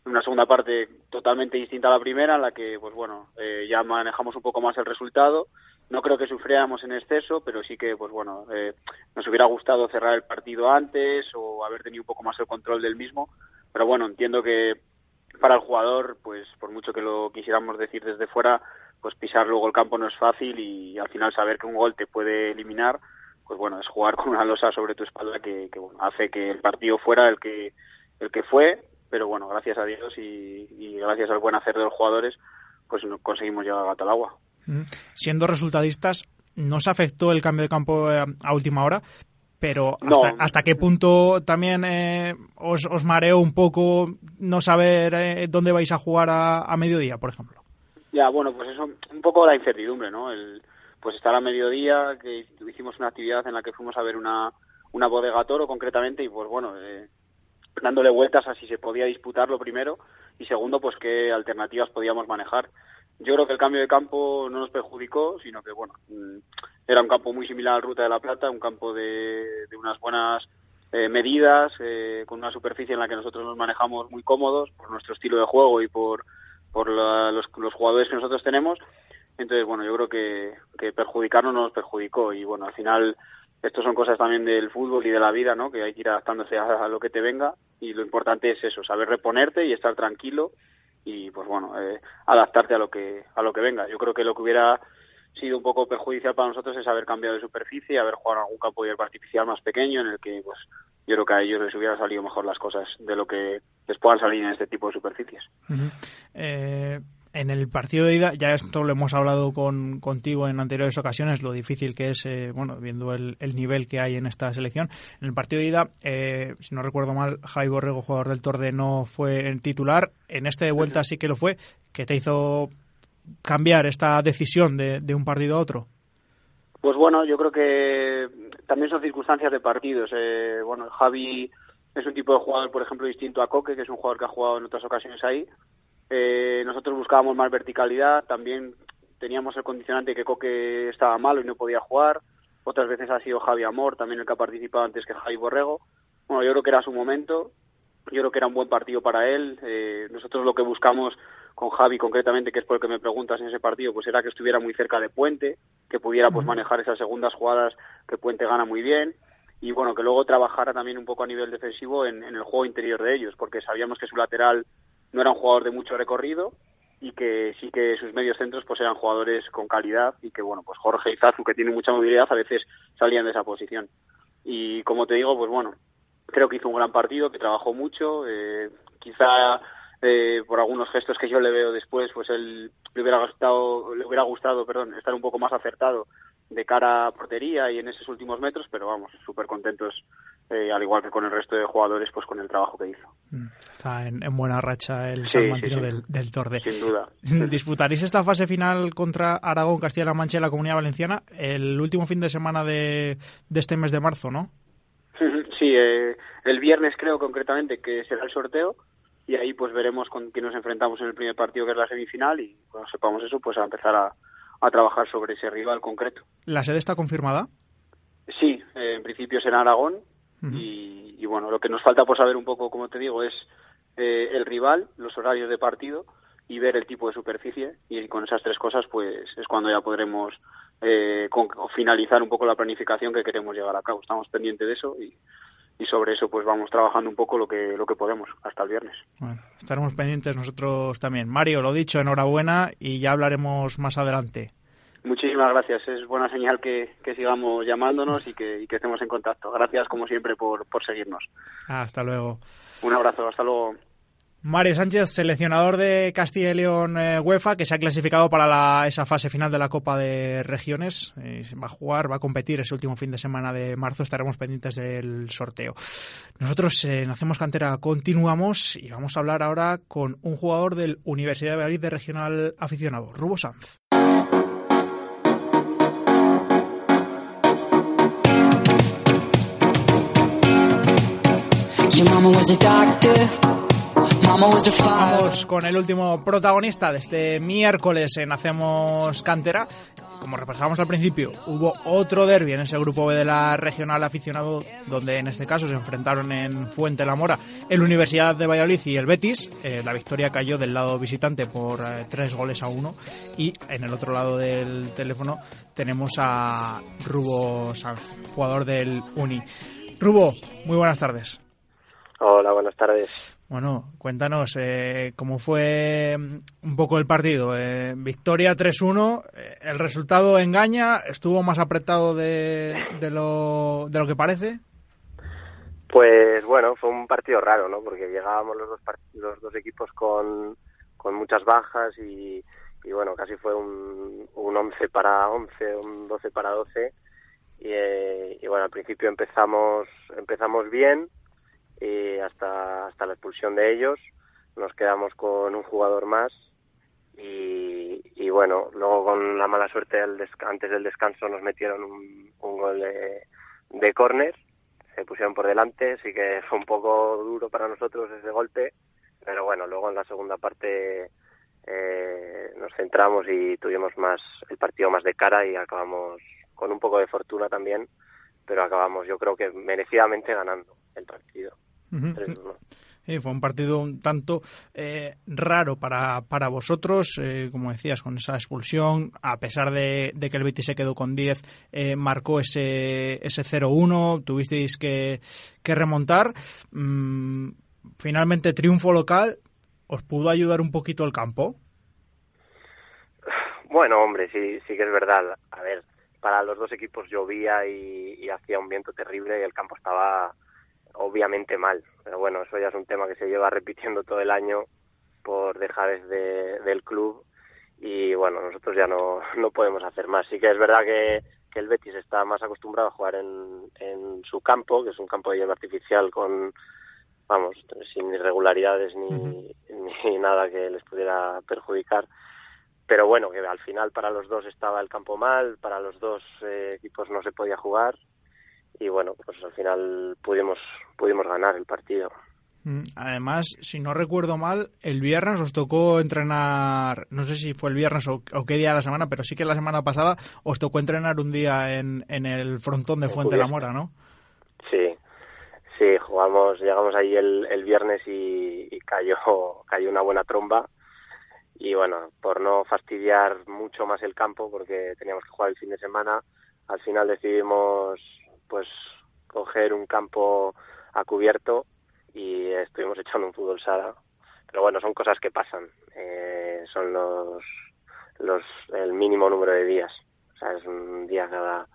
una segunda parte totalmente distinta a la primera en la que pues bueno eh, ya manejamos un poco más el resultado no creo que sufriéramos en exceso, pero sí que, pues bueno, eh, nos hubiera gustado cerrar el partido antes o haber tenido un poco más el control del mismo. Pero bueno, entiendo que para el jugador, pues por mucho que lo quisiéramos decir desde fuera, pues pisar luego el campo no es fácil y al final saber que un gol te puede eliminar, pues bueno, es jugar con una losa sobre tu espalda que, que bueno, hace que el partido fuera el que el que fue, pero bueno, gracias a Dios y, y gracias al buen hacer de los jugadores, pues conseguimos llegar a Gatalagua. Siendo resultadistas, ¿no se afectó el cambio de campo eh, a última hora? Pero hasta, qué punto también eh, os, os mareó un poco no saber eh, dónde vais a jugar a, mediodía, por ejemplo. Ya, bueno, pues eso, un poco la incertidumbre, ¿no? El, pues estar a mediodía, que hicimos una actividad en la que fuimos a ver una, una bodega toro concretamente y pues bueno, dándole vueltas a si se podía disputarlo primero y segundo, pues qué alternativas podíamos manejar yo creo que el cambio de campo no nos perjudicó, sino que, bueno, mm, era un campo muy similar al Ruta de la Plata, un campo de, unas buenas eh, medidas, eh, con una superficie en la que nosotros nos manejamos muy cómodos por nuestro estilo de juego y por, por los, jugadores que nosotros tenemos. Entonces, bueno, yo creo que, que perjudicarnos no nos perjudicó y, bueno, al final esto son cosas también del fútbol y de la vida, ¿no? Que hay que ir adaptándose a, lo que te venga y lo importante es eso, saber reponerte y estar tranquilo y pues bueno eh, adaptarte a lo que a lo que venga. Yo creo que lo que hubiera sido un poco perjudicial para nosotros es haber cambiado de superficie haber jugado en algún campo de hierba artificial más pequeño en el que pues yo creo que a ellos les hubiera salido mejor las cosas de lo que les puedan salir en este tipo de superficies en el partido de ida, ya esto lo hemos hablado con, contigo en anteriores ocasiones, lo difícil que es, eh, bueno, viendo el, nivel que hay en esta selección. En el partido de ida, eh, si no recuerdo mal, Javi Borrego, jugador del Torde, no fue en titular. En este de vuelta sí que lo fue. ¿Qué te hizo cambiar esta decisión de, de un partido a otro? Pues bueno, yo creo que también son circunstancias de partidos. Eh, bueno, Javi es un tipo de jugador, por ejemplo, distinto a Coque, que es un jugador que ha jugado en otras ocasiones ahí eh, nosotros buscábamos más verticalidad, también teníamos el condicionante que Coque estaba malo y no podía jugar. Otras veces ha sido Javi Amor, también el que ha participado antes que Javi Borrego. Bueno, yo creo que era su momento, yo creo que era un buen partido para él. Eh, nosotros lo que buscamos con Javi concretamente, que es por lo que me preguntas en ese partido, pues era que estuviera muy cerca de Puente, que pudiera pues manejar esas segundas jugadas que Puente gana muy bien y bueno, que luego trabajara también un poco a nivel defensivo en el juego interior de ellos, porque sabíamos que su lateral no era un jugador de mucho recorrido y que sí que sus medios centros pues eran jugadores con calidad y que bueno pues Jorge Izazu que tiene mucha movilidad a veces salían de esa posición. Y como te digo pues bueno creo que hizo un gran partido que trabajó mucho eh, quizá eh, por algunos gestos que yo le veo después pues él le hubiera gustado, le hubiera gustado, perdón, estar un poco más acertado de cara a portería y en esos últimos metros, pero vamos, súper contentos, eh, al igual que con el resto de jugadores, pues con el trabajo que hizo. Mm, está en, buena racha el Sí, salmantino sí, sí. Del, del Torde. Sin duda. ¿Disputaréis esta fase final contra Aragón, Castilla-La Mancha y la Comunidad Valenciana el último fin de semana de, de este mes de marzo, no? Sí, eh, el viernes creo concretamente que será el sorteo y ahí pues veremos con quién nos enfrentamos en el primer partido que es la semifinal y cuando sepamos eso pues a empezar a, a trabajar sobre ese rival concreto. ¿La sede está confirmada? Sí, eh, en principio será Aragón y, y, bueno, lo que nos falta por saber un poco, como te digo, es eh, el rival, los horarios de partido y ver el tipo de superficie y con esas tres cosas pues es cuando ya podremos eh, con- finalizar un poco la planificación que queremos llevar a cabo. Estamos pendientes de eso y, y sobre eso pues vamos trabajando un poco lo que lo que podemos hasta el viernes. Bueno, estaremos pendientes nosotros también. Mario, lo dicho, enhorabuena y ya hablaremos más adelante. Muchísimas gracias, es buena señal que, que sigamos llamándonos y que, y que estemos en contacto. Gracias como siempre por, por seguirnos. Hasta luego. Un abrazo, hasta luego. Mario Sánchez, seleccionador de Castilla y León eh, UEFA, que se ha clasificado para la- esa fase final de la Copa de Regiones. Eh, va a jugar, va a competir ese último fin de semana de marzo. Estaremos pendientes del sorteo. Nosotros eh, en Hacemos Cantera continuamos y vamos a hablar ahora con un jugador del Universidad de Valladolid de Regional Aficionado, Rubo Sanz. Vamos con el último protagonista de este miércoles en Hacemos Cantera. Como repasábamos al principio, hubo otro derby en ese grupo B de la regional aficionado, donde en este caso se enfrentaron en Fuente la Mora el Universidad de Valladolid y el Betis. Eh, la victoria cayó del lado visitante por eh, tres goles a uno. Y en el otro lado del teléfono tenemos a Rubo Sanz, jugador del Uni. Rubo, muy buenas tardes. Hola, buenas tardes. Bueno, cuéntanos eh, cómo fue mm, un poco el partido. Eh, victoria 3-1, eh, el resultado engaña, estuvo más apretado de, de, lo, de lo que parece. Pues bueno, fue un partido raro, ¿no? Porque llegábamos los dos, los dos equipos con, con muchas bajas y, y bueno, casi fue un, un 11 para 11, un 12 para 12. Y, eh, y bueno, al principio empezamos, empezamos bien y hasta, hasta la expulsión de ellos. Nos quedamos con un jugador más y, y bueno, luego con la mala suerte del antes del descanso nos metieron un, un gol de, de córner, se pusieron por delante, sí que fue un poco duro para nosotros ese golpe, pero bueno, luego en la segunda parte eh, nos centramos y tuvimos más el partido más de cara y acabamos con un poco de fortuna también, pero acabamos yo creo que merecidamente ganando el partido. Ujú. 3-1. Sí, fue un partido un tanto eh, raro para, para vosotros, eh, como decías, con esa expulsión, a pesar de, de que el Betis se quedó con 10, eh, marcó ese, ese 0-1, tuvisteis que, que remontar. Mm, finalmente, triunfo local, ¿os pudo ayudar un poquito el campo? Bueno, hombre, sí, sí que es verdad. A ver, para los dos equipos llovía y, y hacía un viento terrible y el campo estaba obviamente mal. Pero bueno, eso ya es un tema que se lleva repitiendo todo el año por dejares de, del club y bueno, nosotros ya no, no podemos hacer más. Sí que es verdad que, que el Betis está más acostumbrado a jugar en, en su campo, que es un campo de hierba artificial con, vamos, sin irregularidades ni, ni nada que les pudiera perjudicar pero bueno, que al final para los dos estaba el campo mal, para los dos eh, equipos no se podía jugar y bueno, pues al final pudimos pudimos ganar el partido. Mm, Además, si no recuerdo mal, el viernes os tocó entrenar, no sé si fue el viernes o, o qué día de la semana, pero sí que la semana pasada os tocó entrenar un día en, en el frontón de En Fuente la. Mora, ¿no? Sí, sí, jugamos, llegamos ahí el, el viernes y, y cayó cayó una buena tromba y bueno, por no fastidiar mucho más el campo, porque teníamos que jugar el fin de semana, al final decidimos pues coger un campo a cubierto y estuvimos echando un fútbol sala. Pero bueno, son cosas que pasan, eh, son los, los el mínimo número de días, o sea, es un día cada,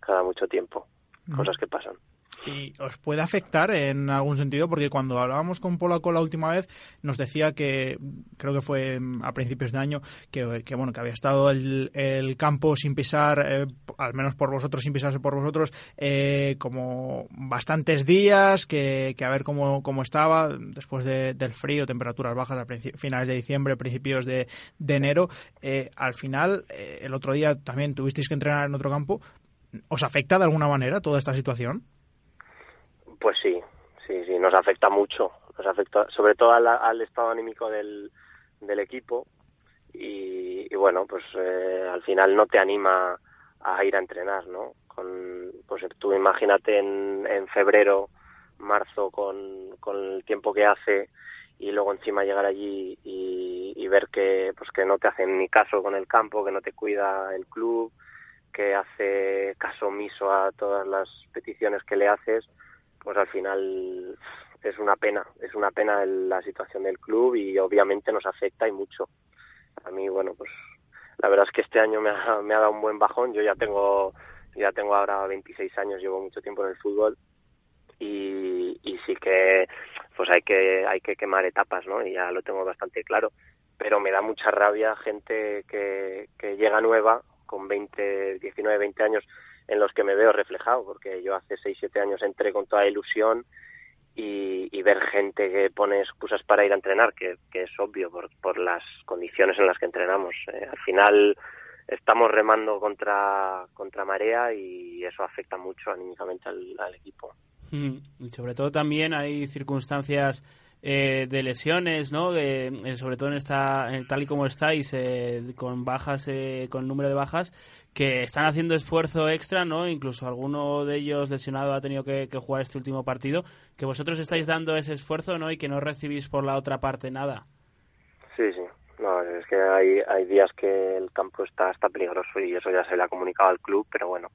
cada mucho tiempo, cosas que pasan. ¿Y os puede afectar en algún sentido? Porque cuando hablábamos con Polaco la última vez, nos decía que, creo que fue a principios de año, que, bueno, que había estado el, campo sin pisar, eh, al menos por vosotros, sin pisarse por vosotros, eh, como bastantes días, que, que a ver cómo, cómo estaba después del frío, temperaturas bajas a finales de diciembre, principios de, de enero. Eh, al final, el otro día también tuvisteis que entrenar en otro campo. ¿Os afecta de alguna manera toda esta situación? Pues sí, sí, sí, nos afecta mucho. Nos afecta sobre todo al, estado anímico del, del equipo y, bueno, pues eh, al final no te anima a ir a entrenar, ¿no? Con, pues tú imagínate en, en febrero, marzo, con, con el tiempo que hace y luego encima llegar allí y, y, ver que pues que no te hacen ni caso con el campo, que no te cuida el club, que hace caso omiso a todas las peticiones que le haces, pues al final es una pena, es una pena la situación del club y obviamente nos afecta y mucho. A mí, bueno, pues la verdad es que este año me ha, me ha dado un buen bajón. Yo ya tengo, ya tengo ahora 26 años, llevo mucho tiempo en el fútbol y, y sí que, pues hay que, hay que quemar etapas, ¿no? Y ya lo tengo bastante claro. Pero me da mucha rabia gente que, que llega nueva con 20, 19, 20 años en los que me veo reflejado, porque yo hace 6, 7 años entré con toda ilusión y, y, ver gente que pone excusas para ir a entrenar, que, es obvio por, por, las condiciones en las que entrenamos. Eh, al final estamos remando contra, contra marea y eso afecta mucho anímicamente al, al equipo. Mm, y sobre todo también hay circunstancias eh, de lesiones, ¿no? Eh, sobre todo en esta, tal y como estáis, eh, con bajas, con número de bajas, que están haciendo esfuerzo extra, ¿no? Incluso alguno de ellos lesionado ha tenido que, jugar este último partido, que vosotros estáis dando ese esfuerzo, ¿no? Y que no recibís por la otra parte nada. Sí, sí. No, es que hay, hay días que el campo está, está peligroso y eso ya se le ha comunicado al club, pero bueno,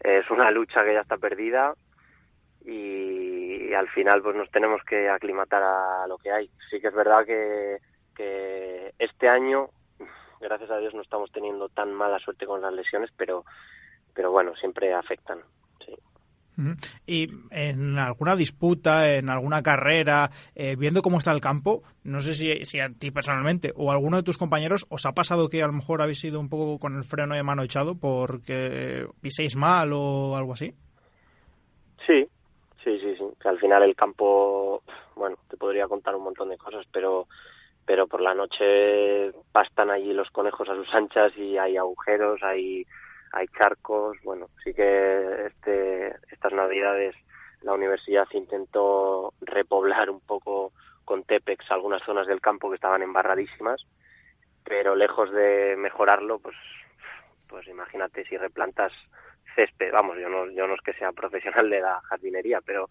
es una lucha que ya está perdida y, al final pues nos tenemos que aclimatar a lo que hay. Sí que es verdad que, que este año, gracias a Dios, no estamos teniendo tan mala suerte con las lesiones, pero, pero bueno, siempre afectan. Sí. Y en alguna disputa, en alguna carrera, eh, viendo cómo está el campo, no sé si, si, a ti personalmente o a alguno de tus compañeros os ha pasado que a lo mejor habéis ido un poco con el freno de mano echado porque piséis mal o algo así. Sí, Sí, sí, sí. Que al final el campo, bueno, te podría contar un montón de cosas, pero pero por la noche pastan allí los conejos a sus anchas y hay agujeros, hay hay charcos. Bueno, sí que este estas navidades la universidad intentó repoblar un poco con Tepex algunas zonas del campo que estaban embarradísimas, pero lejos de mejorarlo, pues pues imagínate si replantas césped, vamos, yo no, yo no es que sea profesional de la jardinería, pero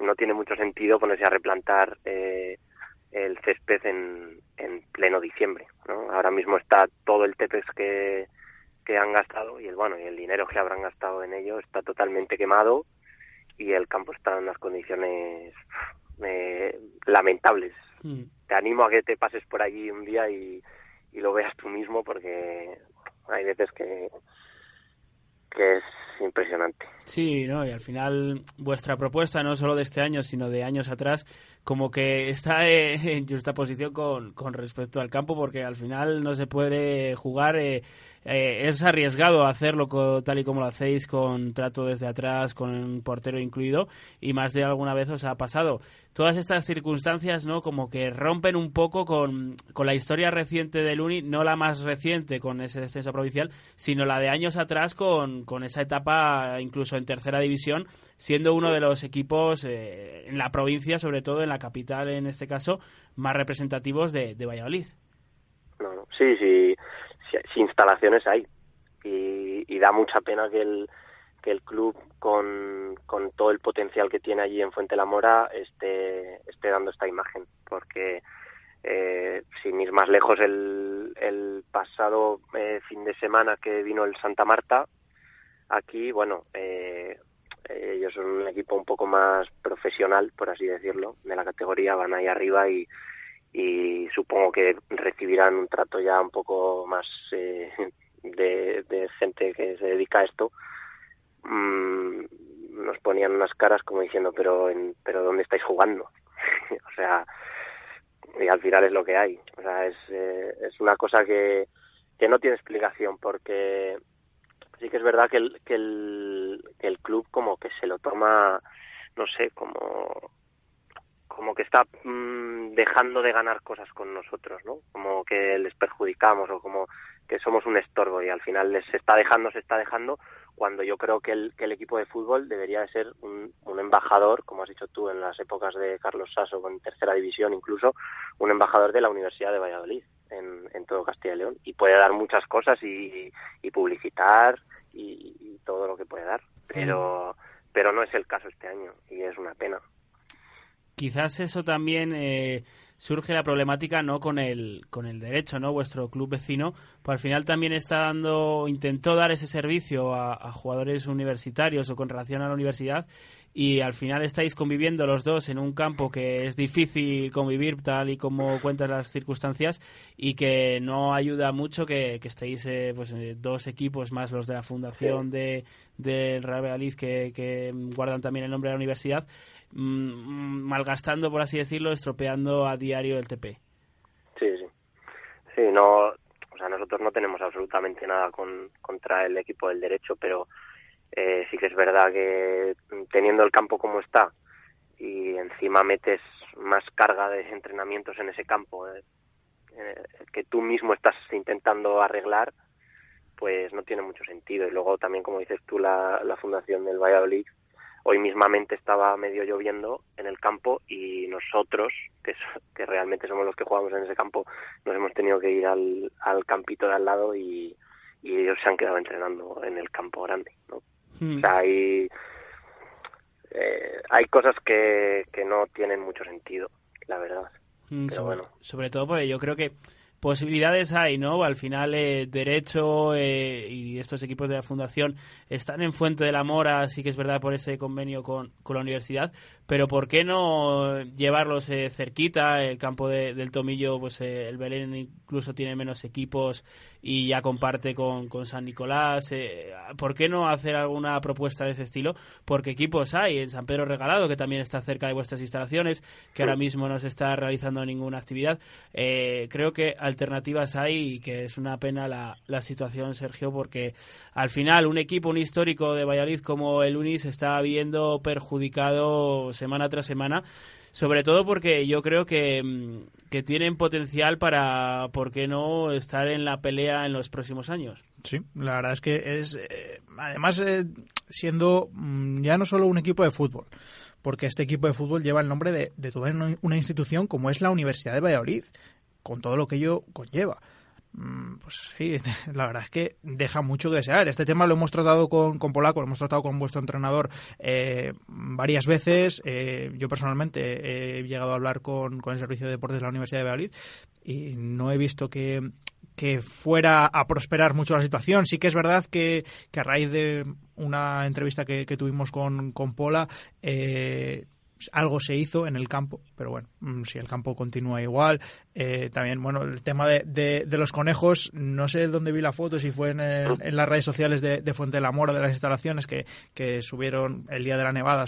no tiene mucho sentido ponerse a replantar eh, el césped en, en pleno diciembre, ¿no? Ahora mismo está todo el tepex que, que han gastado y el bueno y el dinero que habrán gastado en ello está totalmente quemado y el campo está en unas condiciones eh, lamentables. Mm. Te animo a que te pases por allí un día y, y lo veas tú mismo porque hay veces que que es impresionante. Sí, ¿no? Y al final vuestra propuesta, no solo de este año, sino de años atrás, como que está en justa posición con, con respecto al campo, porque al final no se puede jugar eh, eh, es arriesgado hacerlo tal y como lo hacéis, con trato desde atrás, con un portero incluido, y más de alguna vez os ha pasado. Todas estas circunstancias, ¿no? Como que rompen un poco con, con la historia reciente del Uni, no la más reciente con ese descenso provincial, sino la de años atrás con, con esa etapa incluso en tercera división, siendo uno de los equipos eh, en la provincia, sobre todo en la capital en este caso, más representativos de, de Valladolid. sí, sí si, instalaciones hay. Y, da mucha pena que el, que el club, con, con todo el potencial que tiene allí en Fuente la Mora, esté, esté dando esta imagen. Porque, eh, sin ir más lejos, el, el pasado eh, fin de semana que vino el Santa Marta, aquí, bueno, eh, ellos son un equipo un poco más profesional, por así decirlo, de la categoría, van ahí arriba y, y supongo que recibirán un trato ya un poco más eh, de, gente que se dedica a esto. Mm, nos ponían unas caras como diciendo, pero, en, pero ¿dónde estáis jugando? o sea, y al final es lo que hay. O sea, es, eh, es una cosa que, que no tiene explicación porque sí que es verdad que el, que el, que el club como que se lo toma, no sé, como como que está mm, dejando de ganar cosas con nosotros, ¿no? Como que les perjudicamos o como que somos un estorbo y al final les está dejando, se está dejando, cuando yo creo que el, que el equipo de fútbol debería de ser un, un embajador, como has dicho tú en las épocas de Carlos Sasso con tercera división incluso, un embajador de la Universidad de Valladolid en, en todo Castilla y León y puede dar muchas cosas y, y publicitar y, y todo lo que puede dar, pero, pero no es el caso este año y es una pena quizás eso también eh, surge la problemática no con el con el derecho no vuestro club vecino pues al final también está dando intentó dar ese servicio a, a, jugadores universitarios o con relación a la universidad y al final estáis conviviendo los dos en un campo que es difícil convivir tal y como cuentas las circunstancias y que no ayuda mucho que, que estéis eh, pues eh, dos equipos más los de la fundación de del Real Valladolid que, que guardan también el nombre de la universidad mmm, malgastando, por así decirlo, estropeando a diario el TP. Sí, sí. Sí, no, o sea, nosotros no tenemos absolutamente nada con, contra el equipo del derecho, pero eh, sí que es verdad que teniendo el campo como está y encima metes más carga de entrenamientos en ese campo eh, eh, que tú mismo estás intentando arreglar, pues no tiene mucho sentido. Y luego también, como dices tú, la, la fundación del Valladolid hoy mismamente estaba medio lloviendo en el campo y nosotros, que, que realmente somos los que jugamos en ese campo, nos hemos tenido que ir al, al campito de al lado y, y ellos se han quedado entrenando en el campo grande. ¿no? Hmm. O sea, hay, eh, hay cosas que, que no tienen mucho sentido, la verdad. Hmm, Pero sobre, bueno. sobre todo porque yo creo que posibilidades hay, ¿no? Al final, eh, Derecho eh, y estos equipos de la Fundación están en Fuente de la Mora, sí que es verdad, por ese convenio con, con la universidad, pero ¿por qué no llevarlos eh, cerquita? El campo de, del Tomillo, pues eh, el Belén incluso tiene menos equipos y ya comparte con, con San Nicolás. Eh, ¿Por qué no hacer alguna propuesta de ese estilo? Porque equipos hay en San Pedro Regalado, que también está cerca de vuestras instalaciones, que ahora mismo no se está realizando ninguna actividad. Eh, creo que alternativas hay y que es una pena la, la situación, Sergio, porque al final un equipo, un histórico de Valladolid como el Unis está viendo perjudicado semana tras semana, sobre todo porque yo creo que, mm, que tienen potencial para, ¿por qué no?, estar en la pelea en los próximos años. Sí, la verdad es que es, eh, además, eh, siendo mm, ya no solo un equipo de fútbol, porque este equipo de fútbol lleva el nombre de, de toda una institución como es la Universidad de Valladolid, con todo lo que ello conlleva. Mm, pues sí, la verdad es que deja mucho que desear. Este tema lo hemos tratado con, con Polaco, lo hemos tratado con vuestro entrenador eh, varias veces. Eh, yo personalmente he llegado a hablar con, con el Servicio de Deportes de la Universidad de Valladolid y no he visto que, que fuera a prosperar mucho la situación. Sí que es verdad que, que a raíz de una entrevista que, tuvimos con, con Pola, eh, algo se hizo en el campo, pero bueno, mm, si el campo continúa igual. Eh, también, bueno, el tema de, de, los conejos, no sé dónde vi la foto, si fue en, las redes sociales de, de, Fuente de la Mora, de las instalaciones, que, que subieron el día de la nevada,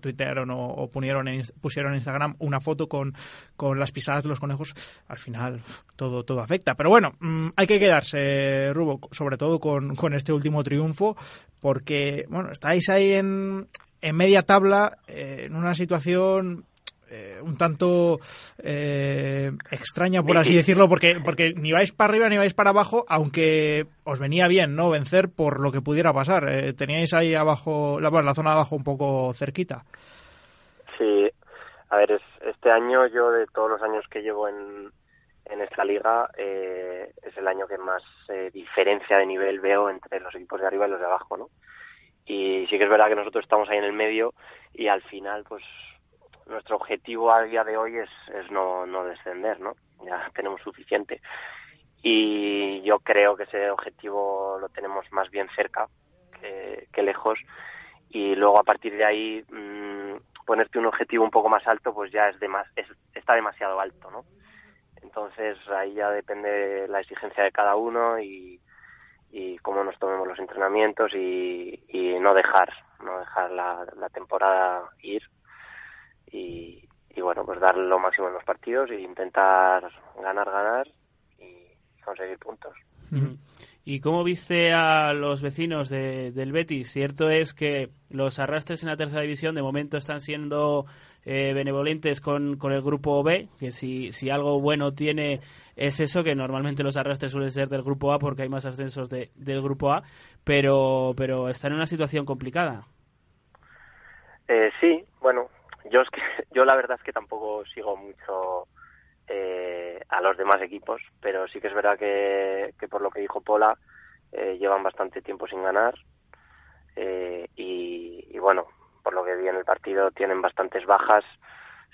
tuitearon o, pusieron, en, pusieron en Instagram una foto con, con las pisadas de los conejos. Al final, todo, todo afecta. Pero bueno, mmm, hay que quedarse, Rubo, sobre todo con, con este último triunfo, porque, bueno, estáis ahí en, en media tabla, eh, en una situación eh, un tanto eh, extraña, por así decirlo, porque, porque ni vais para arriba ni vais para abajo, aunque os venía bien no vencer por lo que pudiera pasar. Eh, teníais ahí abajo, la, zona de abajo un poco cerquita. Sí, a ver, es, este año yo de todos los años que llevo en, en esta liga eh, es el año que más eh, diferencia de nivel veo entre los equipos de arriba y los de abajo, ¿no? Y sí que es verdad que nosotros estamos ahí en el medio y al final pues nuestro objetivo a día de hoy es, es no, no descender, ¿no? Ya tenemos suficiente. Y yo creo que ese objetivo lo tenemos más bien cerca que, que lejos. Y luego a partir de ahí mmm, ponerte un objetivo un poco más alto pues ya es, de más, es está demasiado alto, ¿no? Entonces ahí ya depende la exigencia de cada uno y, y cómo nos tomemos los entrenamientos y, y no dejar no dejar la, temporada ir y, y bueno, pues dar lo máximo en los partidos e intentar ganar, ganar y conseguir puntos. ¿Y cómo viste a los vecinos de, del Betis? Cierto es que los arrastres en la tercera división de momento están siendo eh, benevolentes con, con, el grupo B, que si, si algo bueno tiene es eso, que normalmente los arrastres suelen ser del grupo A porque hay más ascensos de, del grupo A, pero, pero en una situación complicada. Eh, sí, bueno, yo, es que, yo la verdad es que tampoco sigo mucho eh, a los demás equipos, pero sí que es verdad que, que por lo que dijo Pola, eh, llevan bastante tiempo sin ganar eh, y, y, bueno, por lo que vi en el partido tienen bastantes bajas,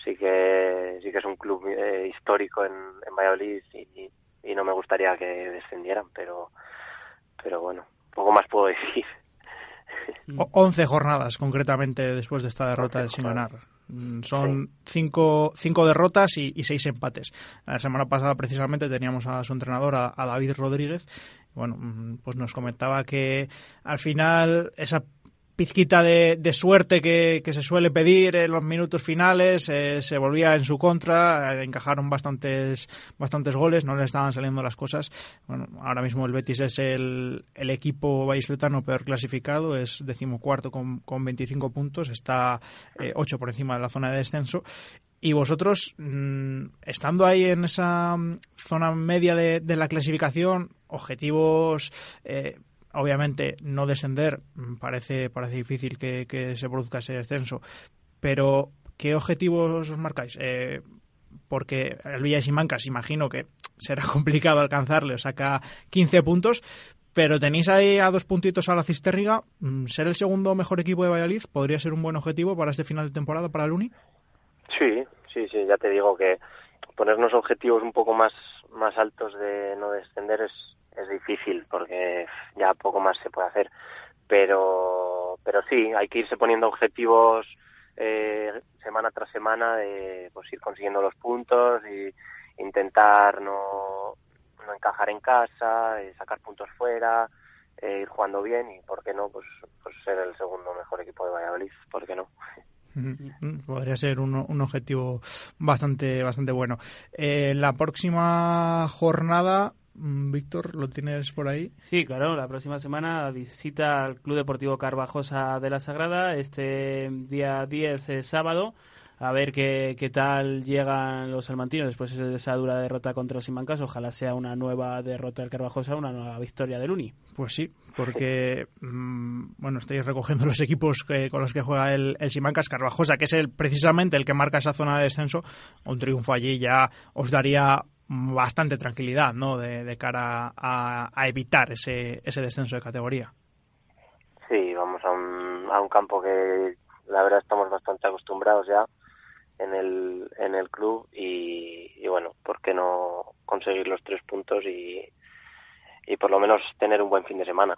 sí que sí que es un club eh, histórico en, en Valladolid y, y, no me gustaría que descendieran, pero pero bueno, poco más puedo decir. 11 jornadas concretamente después de esta derrota del sin ganar. Mm, son cinco, cinco derrotas y, y, seis empates. La semana pasada precisamente teníamos a su entrenador, a, a David Rodríguez. Bueno, mm, pues nos comentaba que al final esa pizquita de, suerte que, se suele pedir en los minutos finales eh, se volvía en su contra, eh, encajaron bastantes, bastantes goles, no le estaban saliendo las cosas. Bueno, ahora mismo el Betis es el, el equipo vallisoletano peor clasificado, es decimocuarto con, con 25 puntos, está eh, 8 por encima de la zona de descenso y vosotros, mmm, estando ahí en esa zona media de, de la clasificación, objetivos eh, obviamente no descender mm, parece parece difícil que, que, se produzca ese descenso pero qué objetivos os marcáis eh, porque el Villa de Simancas imagino que será complicado alcanzarle saca 15 puntos pero tenéis ahí a dos puntitos a la Cisterriga mm, ser el segundo mejor equipo de Valladolid podría ser un buen objetivo para este final de temporada para el Uni sí sí sí ya te digo que ponernos objetivos un poco más más altos de no descender es es difícil porque ya poco más se puede hacer. Pero pero sí hay que irse poniendo objetivos eh, semana tras semana de pues ir consiguiendo los puntos y intentar no, no encajar en casa eh, sacar puntos fuera eh, ir jugando bien y por qué no pues, pues ser el segundo mejor equipo de Valladolid por qué no Podría ser un, un, objetivo bastante bastante bueno. Eh, la próxima jornada Víctor, ¿lo tienes por ahí? Sí, claro, la próxima semana visita al Club Deportivo Carvajosa de la Sagrada, este día 10 es sábado, a ver qué, qué tal llegan los salmantinos después de esa dura derrota contra los Simancas. Ojalá sea una nueva derrota del Carvajosa, una nueva victoria del Uni. Pues sí, porque, mmm, bueno, estáis recogiendo los equipos que, con los que juega el, el Simancas Carvajosa, que es el precisamente el que marca esa zona de descenso. Un triunfo allí ya os daría bastante tranquilidad ¿no? de, de cara a, a, evitar ese, ese descenso de categoría. Sí, vamos a un, a un campo que la verdad estamos bastante acostumbrados ya en el, en el club y, y bueno, ¿por qué no conseguir los tres puntos y, y por lo menos tener un buen fin de semana?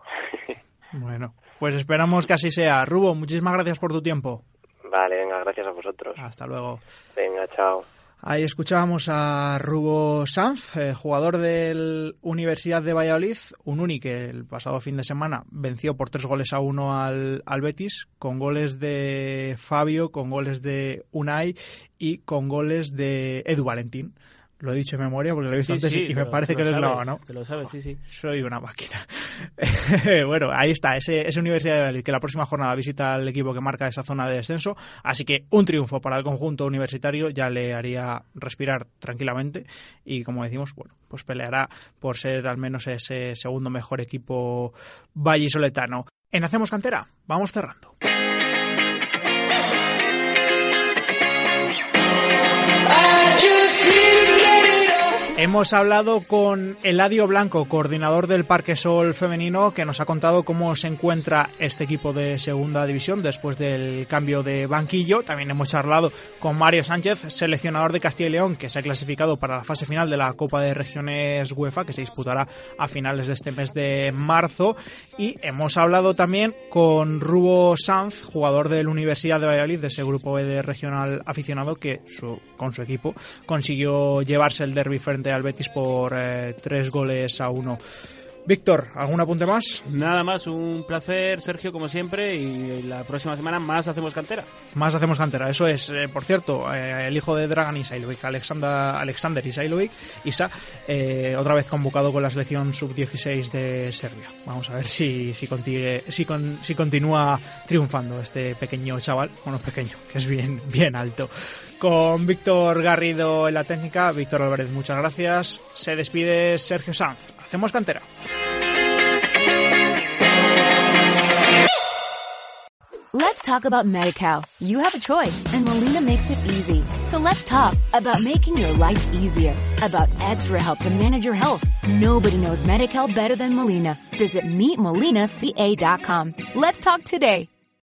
bueno, pues esperamos que así sea. Rubo, muchísimas gracias por tu tiempo. Vale, venga, gracias a vosotros. Hasta luego. Venga, chao. Ahí escuchábamos a Rubo Sanz, eh, jugador del Universidad de Valladolid, un uni que el pasado fin de semana venció por tres goles a uno al, al, Betis, con goles de Fabio, con goles de Unai y con goles de Edu Valentín. Lo he dicho en memoria porque lo he visto sí, antes sí, y me lo, parece que lo sabes, grabado, ¿no? Te lo sabes, sí, sí. Soy una máquina. bueno, ahí está, ese, ese Universidad de Valladolid, que la próxima jornada visita al equipo que marca esa zona de descenso. Así que un triunfo para el conjunto universitario ya le haría respirar tranquilamente. Y como decimos, bueno, pues peleará por ser al menos ese segundo mejor equipo vallisoletano. En Hacemos Cantera, vamos cerrando. Hemos hablado con Eladio Blanco, coordinador del Parque Sol femenino, que nos ha contado cómo se encuentra este equipo de segunda división después del cambio de banquillo. También hemos charlado con Mario Sánchez, seleccionador de Castilla y León, que se ha clasificado para la fase final de la Copa de Regiones UEFA, que se disputará a finales de este mes de marzo. Y hemos hablado también con Rubo Sanz, jugador de la Universidad de Valladolid, de ese grupo E de regional aficionado, que su, con su equipo consiguió llevarse el derby frente al Betis por eh, tres goles a uno. Víctor, ¿algún apunte más? Nada más, un placer, Sergio, como siempre, y la próxima semana más hacemos cantera. Más hacemos cantera, eso es. Eh, por cierto, eh, el hijo de Dragan Isailovic, Alexander, Alexander Isailovic, Isa, eh, otra vez convocado con la selección sub-16 de Serbia. Vamos a ver si, si, contigue, si, con, si continúa triunfando este pequeño chaval, bueno, pequeño, que es bien, bien alto. Con Víctor Garrido en la técnica, Víctor Álvarez, muchas gracias. Se despide Sergio Sanz. Hacemos cantera. Let's talk about MediCal. You have a choice, and Molina makes it easy. So let's talk about making your life easier, about extra help to manage your health. Nobody knows MediCal better than Molina. Visit meetmolinaca.com. Let's talk today.